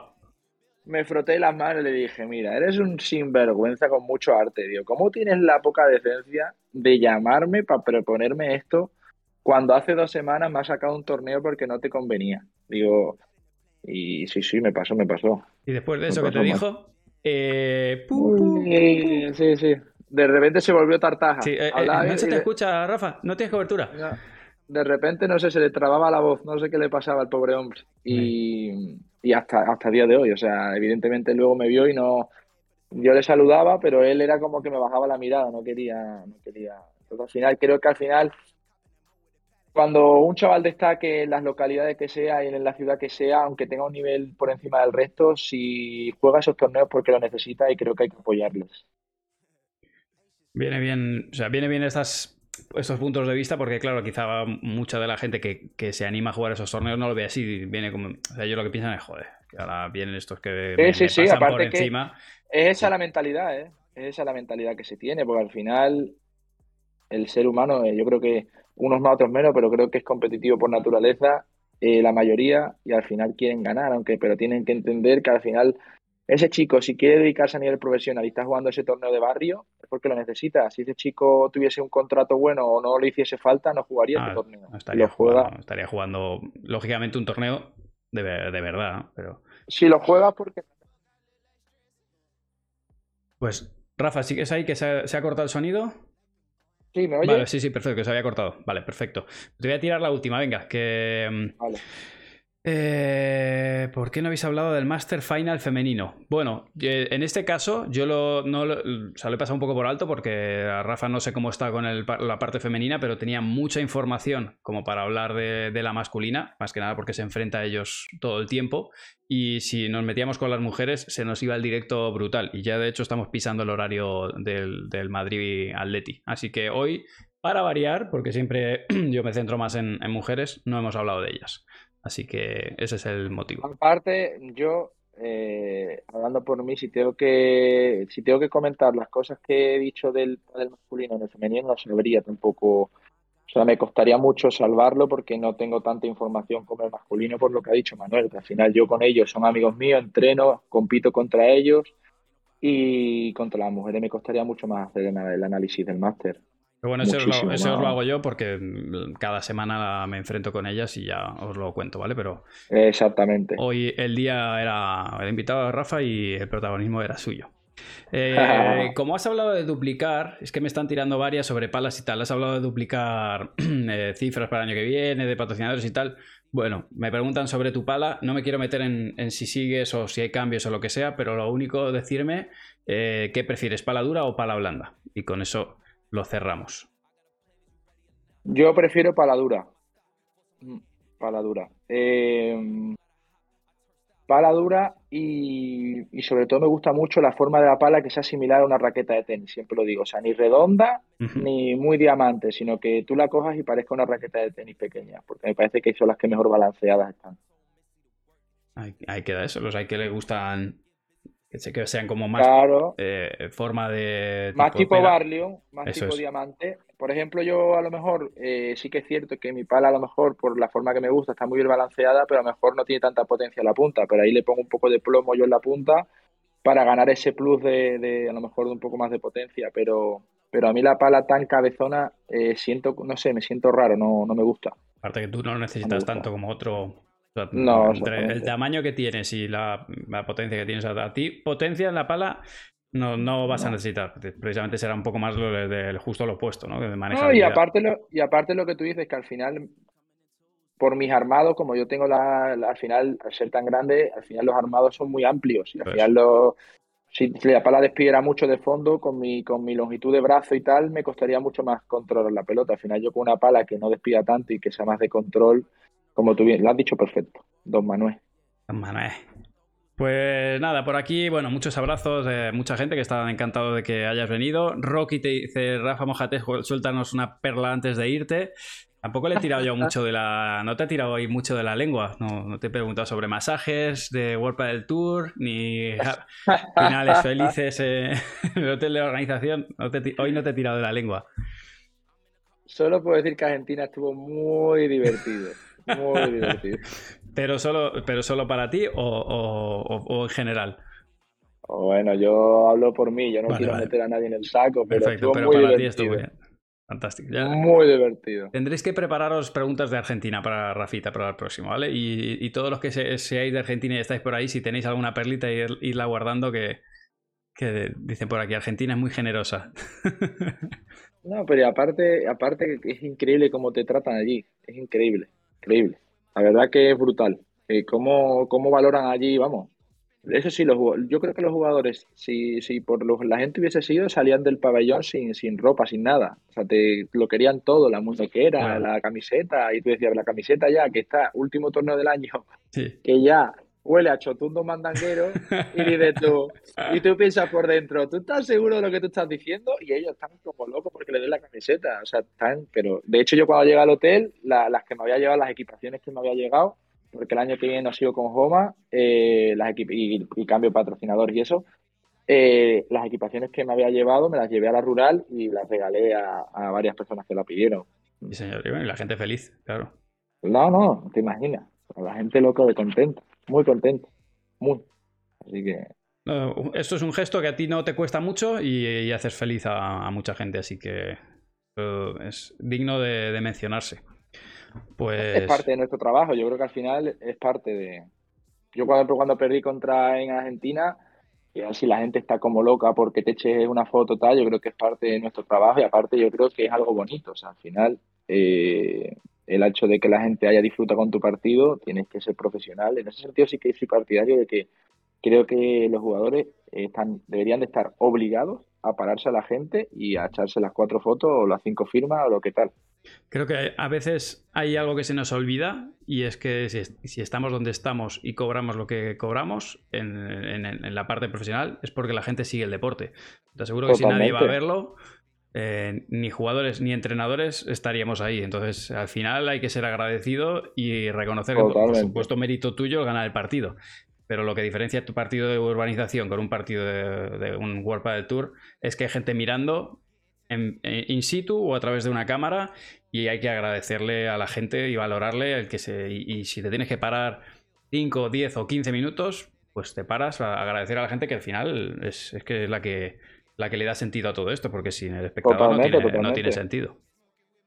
Me froté las manos y le dije, mira, eres un sinvergüenza con mucho arte, digo, ¿cómo tienes la poca decencia de llamarme para proponerme esto cuando hace dos semanas me has sacado un torneo porque no te convenía? Digo, y sí, sí, me pasó, me pasó. ¿Y después de eso que te dijo? Eh, sí, sí de repente se volvió tartaja. Sí, eh, eh, no se te escucha, Rafa, no tienes cobertura. de repente, no sé, se le trababa la voz, no sé qué le pasaba al pobre hombre. Y, hasta, hasta el día de hoy, o sea, evidentemente luego me vio y no... Yo le saludaba, pero él era como que me bajaba la mirada, no quería... No quería. Entonces, al final, creo que al final cuando un chaval destaque en las localidades que sea y en la ciudad que sea, aunque tenga un nivel por encima del resto, si juega esos torneos porque lo necesita y creo que hay que apoyarles. Viene bien, o sea, viene bien estas, estos puntos de vista porque, claro, quizá mucha de la gente que, se anima a jugar esos torneos no lo ve así. Viene como, o sea, yo lo que piensan es, joder, que ahora vienen estos que sí, sí, pasan por encima. Es esa la mentalidad, ¿eh? Es esa la mentalidad que se tiene, porque al final el ser humano, eh, yo creo que unos más, otros menos, pero creo que es competitivo por naturaleza, eh, la mayoría, y al final quieren ganar, aunque, pero tienen que entender que al final ese chico, si quiere dedicarse a nivel profesional y está jugando ese torneo de barrio, es porque lo necesita. Si ese chico tuviese un contrato bueno o no le hiciese falta, no jugaría ese ah, torneo. estaría, jugando, estaría jugando, lógicamente, un torneo de, verdad, pero... Si lo juega porque... Pues, Rafa, ¿sigues ahí que se se ha cortado el sonido? Sí, ¿me oye? Vale, sí, sí, perfecto, que se había cortado. Vale, perfecto. Te voy a tirar la última, venga, que... Mm, vale. Eh, ¿Por qué no habéis hablado del Master Final femenino? Bueno, en este caso yo lo, no lo, he pasado un poco por alto porque a Rafa no sé cómo está con la parte femenina, pero tenía mucha información como para hablar de, la masculina, más que nada porque se enfrenta a ellos todo el tiempo. Y si nos metíamos con las mujeres, se nos iba el directo brutal. Y ya de hecho estamos pisando el horario del, Madrid Atleti. Así que hoy, para variar, porque siempre <clears throat> yo me centro más en mujeres, no hemos hablado de ellas. Así que ese es el motivo. Aparte, yo, eh, hablando por mí, si tengo que si tengo que comentar las cosas que he dicho del, del masculino en el femenino, no sabría tampoco. O sea, me costaría mucho salvarlo porque no tengo tanta información como el masculino por lo que ha dicho Manuel, que al final yo con ellos son amigos míos, entreno, compito contra ellos y contra las mujeres me costaría mucho más hacer el análisis del máster. Pero bueno, eso, os lo, hago yo porque mm, cada semana me enfrento con ellas y ya os lo cuento, ¿vale? Pero. Exactamente. Hoy el día era el invitado de Rafa y el protagonismo era suyo. Eh, <laughs> como has hablado de duplicar, es que me están tirando varias sobre palas y tal. Has hablado de duplicar <clears throat> eh, cifras para el año que viene, de patrocinadores y tal. Bueno, me preguntan sobre tu pala. No me quiero meter en, si sigues o si hay cambios o lo que sea, pero lo único decirme eh, qué prefieres, pala dura o pala blanda. Y con eso lo cerramos. Yo prefiero paladura. Mm, paladura. Eh, paladura y, sobre todo me gusta mucho la forma de la pala que sea similar a una raqueta de tenis, siempre lo digo. O sea, ni redonda ni muy diamante, sino que tú la cojas y parezca una raqueta de tenis pequeña, porque me parece que son las que mejor balanceadas están. Hay, que dar eso, los hay que le gustan que sean como más eh, forma de... más tipo barlio, más tipo diamante. Por ejemplo, yo a lo mejor eh, sí que es cierto que mi pala a lo mejor por la forma que me gusta está muy bien balanceada, pero a lo mejor no tiene tanta potencia en la punta, pero ahí le pongo un poco de plomo yo en la punta para ganar ese plus de, a lo mejor de un poco más de potencia, pero, pero a mí la pala tan cabezona eh, siento, no sé, me siento raro, no, no me gusta. Aparte que tú no lo necesitas tanto como otro no, entre el tamaño que tienes y la, potencia que tienes a, ti, potencia en la pala no, no vas a necesitar. Precisamente será un poco más lo del justo lo opuesto, ¿no? y, aparte lo, y aparte lo que tú dices, que al final, por mis armados, como yo tengo la, al final, al ser tan grande, al final los armados son muy amplios. Y al final los, o si la pala despidiera mucho de fondo, con mi, con mi longitud de brazo y tal, me costaría mucho más controlar la pelota. Al final yo con una pala que no despida tanto y que sea más de control, como tú bien, lo has dicho perfecto, don Manuel. Don Manuel. Pues nada, por aquí, bueno, muchos abrazos de mucha gente que está encantado de que hayas venido. Rocky te dice, Rafa Mojate, suéltanos una perla antes de irte. Tampoco le he tirado yo <laughs> mucho de la. No te he tirado ahí mucho de la lengua. No, te he preguntado sobre masajes de World del Tour, ni <laughs> finales felices <laughs> en el hotel de organización. hoy no te he tirado de la lengua. Solo puedo decir que Argentina estuvo muy divertido. Muy divertido. ¿Pero solo, pero solo para ti o, en general? Bueno, yo hablo por mí, yo no quiero meter a nadie en el saco, pero Perfecto, pero muy para ti estuvo. Fantástico. Muy divertido. Tendréis que prepararos preguntas de Argentina para Rafita para el próximo, ¿vale? Y, todos los que seáis de Argentina y estáis por ahí, si tenéis alguna perlita, irla guardando que, que dicen por aquí, Argentina es muy generosa. <laughs> no, pero aparte, aparte es increíble cómo te tratan allí. Es increíble, increíble. La verdad que es brutal. Eh, cómo, cómo valoran allí, vamos. Eso sí, los, yo creo que los jugadores, si, si por la gente hubiese sido, salían del pabellón sin, sin ropa, sin nada. O sea, te lo querían todo, la muñequera, la camiseta, y tú decías, la camiseta ya, que está, último torneo del año, que ya huele a chotundo mandanguero, y dices tú, y tú piensas por dentro, ¿tú estás seguro de lo que tú estás diciendo? Y ellos están como locos porque le den la camiseta. O sea, están, pero de hecho yo cuando llegué al hotel, las que me había llevado, las equipaciones que me había llegado, porque el año que viene no sigo con Homa, eh, las y, y, cambio patrocinadores y eso, eh, las equipaciones que me había llevado me las llevé a la rural y las regalé a, varias personas que la pidieron. Sí, señor, y la gente feliz, claro. No, no, te imaginas. La gente loco de contenta, muy contenta, muy. Así que esto es un gesto que a ti no te cuesta mucho y, haces feliz a, mucha gente, así que es digno de, mencionarse. Pues... Es parte de nuestro trabajo, yo creo que al final es parte de... Yo cuando, cuando perdí contra en Argentina, y si la gente está como loca porque te eches una foto tal, yo creo que es parte de nuestro trabajo y aparte yo creo que es algo bonito, o sea, al final eh, el hecho de que la gente haya disfrutado con tu partido, tienes que ser profesional, en ese sentido sí que soy partidario de que creo que los jugadores están, deberían de estar obligados a pararse a la gente y a echarse las cuatro fotos o las cinco firmas o lo que tal. Creo que a veces hay algo que se nos olvida y es que si, estamos donde estamos y cobramos lo que cobramos en, la parte profesional es porque la gente sigue el deporte. Te aseguro que si nadie va a verlo, eh, ni jugadores ni entrenadores estaríamos ahí. Entonces, al final hay que ser agradecido y reconocer que, por supuesto, mérito tuyo ganar el partido. Pero lo que diferencia tu partido de urbanización con un partido de, un World del Tour es que hay gente mirando en, in situ o a través de una cámara y hay que agradecerle a la gente y valorarle el que se. Y, si te tienes que parar 5, 10 o 15 minutos, pues te paras a agradecer a la gente que al final es, es que es la que, la que le da sentido a todo esto, porque sin el espectador no tiene sentido.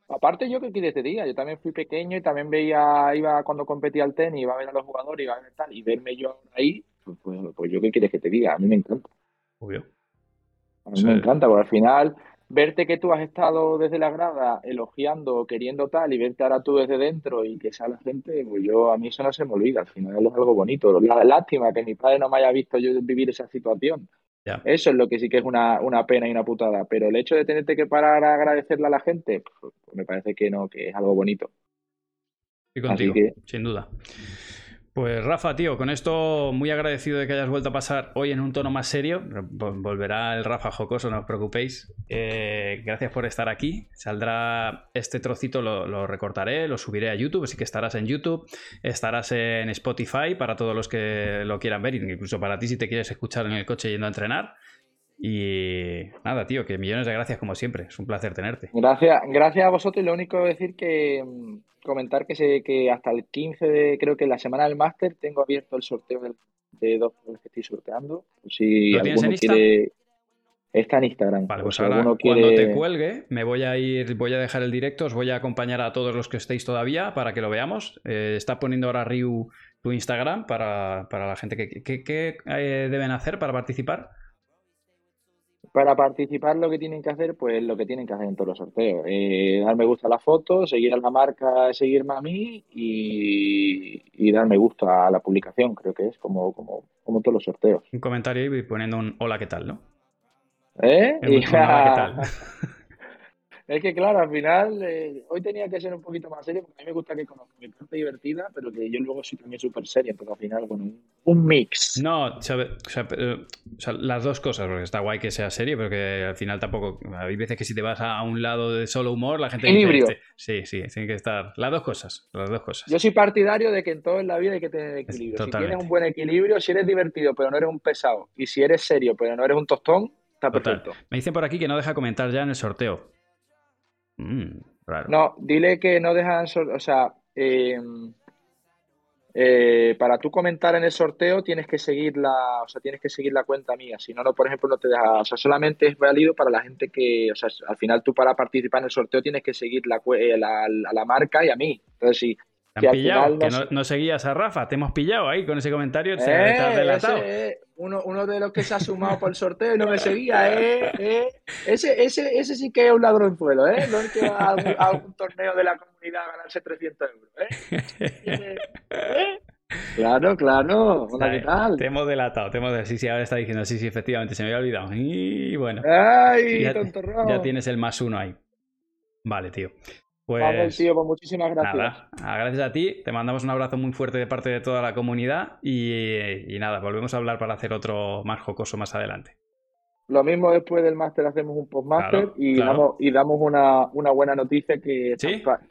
Aparte yo que quieres te diga, yo también fui pequeño y también veía, iba cuando competía al tenis, iba a ver a los jugadores, iba a ver tal, y verme yo ahí, pues, pues, pues, yo qué quieres que te diga, a mí me encanta. Obvio. A mí me encanta, porque al final verte que tú has estado desde la grada elogiando, queriendo tal, y verte ahora tú desde dentro y que sea la gente, pues yo a mí eso no se me olvida, al final es algo bonito. La lástima que mi padre no me haya visto yo vivir esa situación, eso es lo que sí que es una, pena y una putada. Pero el hecho de tenerte que parar a agradecerle a la gente, pues, me parece que no, que es algo bonito. Y contigo, sin duda. Pues Rafa, tío, con esto muy agradecido de que hayas vuelto a pasar hoy en un tono más serio. Volverá el Rafa jocoso, no os preocupéis. Eh, gracias por estar aquí. Saldrá este trocito, lo, recortaré, lo subiré a YouTube, así que estarás en YouTube, estarás en Spotify para todos los que lo quieran ver, incluso para ti si te quieres escuchar en el coche yendo a entrenar. Y nada, tío, que millones de gracias como siempre. Es un placer tenerte. Gracias, gracias a vosotros. Y lo único que decir que comentar que, sé que hasta el 15 de, creo que la semana del máster, tengo abierto el sorteo de dos que estoy sorteando. Si ¿Lo tienes en quiere... Está en Instagram. Vale, pues ahora cuando te cuelgue, me voy a ir, voy a dejar el directo, os voy a acompañar a todos los que estéis todavía para que lo veamos. Eh, está poniendo ahora Ryu tu Instagram para, la gente que, que, eh, deben hacer para participar. Para participar lo que tienen que hacer, pues lo que tienen que hacer en todos los sorteos. Eh, dar me gusta a la foto, seguir a la marca, seguirme a mí y, y dar me gusta a la publicación, creo que es como, como, como todos los sorteos. Un comentario y poniendo un hola, ¿qué tal? ¿no? ¿Eh? Y, <laughs> hola, ¿qué tal? <laughs> Es que, claro, al final, eh, hoy tenía que ser un poquito más serio, porque a mí me gusta que conozca mi parte divertida, pero que yo luego soy también súper serio, entonces al final, bueno, un, mix. No, o sea, las dos cosas, porque está guay que sea serio, pero que al final tampoco. Hay veces que si te vas a un lado de solo humor, la gente. Equilibrio. Dice, sí, sí, tiene que estar. Las dos cosas, las dos cosas. Yo soy partidario de que en todo en la vida hay que tener equilibrio. Si tienes un buen equilibrio, si eres divertido, pero no eres un pesado, y si eres serio, pero no eres un tostón, está perfecto. Me dicen por aquí que no deja comentar ya en el sorteo. Mm, no, dile que no dejan, o sea, em, eh, para tú comentar en el sorteo tienes que seguir la, o sea, tienes que seguir la cuenta mía, si no, no, por ejemplo, no te deja, o sea, solamente es válido para la gente que, o sea, al final tú para participar en el sorteo tienes que seguir la, eh, la, marca y a mí. Entonces, si, ¿Te han pillado? que no, seguías a Rafa, te hemos pillado ahí con ese comentario. Eh, ese, uno, uno, de los que se ha sumado por el sorteo y no me seguía, ¿eh? ¿eh? Ese, ese, ese sí que es un ladronzuelo, ¿eh? No es que va a algún, torneo de la comunidad a ganarse 300 euros, <laughs> ¿eh? Claro, claro. Hola, ¿qué tal? Te hemos delatado, te hemos delatado. Sí, sí, ahora está diciendo, sí, sí, efectivamente, se me había olvidado. Y bueno. ¡Ay, ya, tonto ya tienes el más uno ahí. Vale, tío. Pues, tío, pues muchísimas gracias. Nada, gracias a ti. Te mandamos un abrazo muy fuerte de parte de toda la comunidad y, nada, volvemos a hablar para hacer otro más jocoso más adelante. Lo mismo después del máster hacemos un postmáster y, Damos, y damos una, buena noticia que está,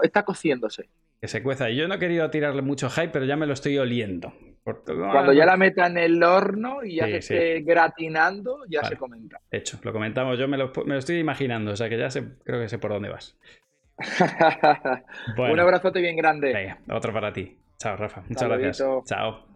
está, cociéndose. Que se cueza. Y yo no he querido tirarle mucho hype, pero ya me lo estoy oliendo. Cuando ya la meta en el horno y ya se esté gratinando, ya se comenta. Hecho, lo comentamos. Yo me lo, me lo, estoy imaginando, o sea que ya sé, creo que sé por dónde vas. <laughs> Un abrazote bien grande. Venga, otro para ti. Chao, Rafa. Muchas gracias. Chao.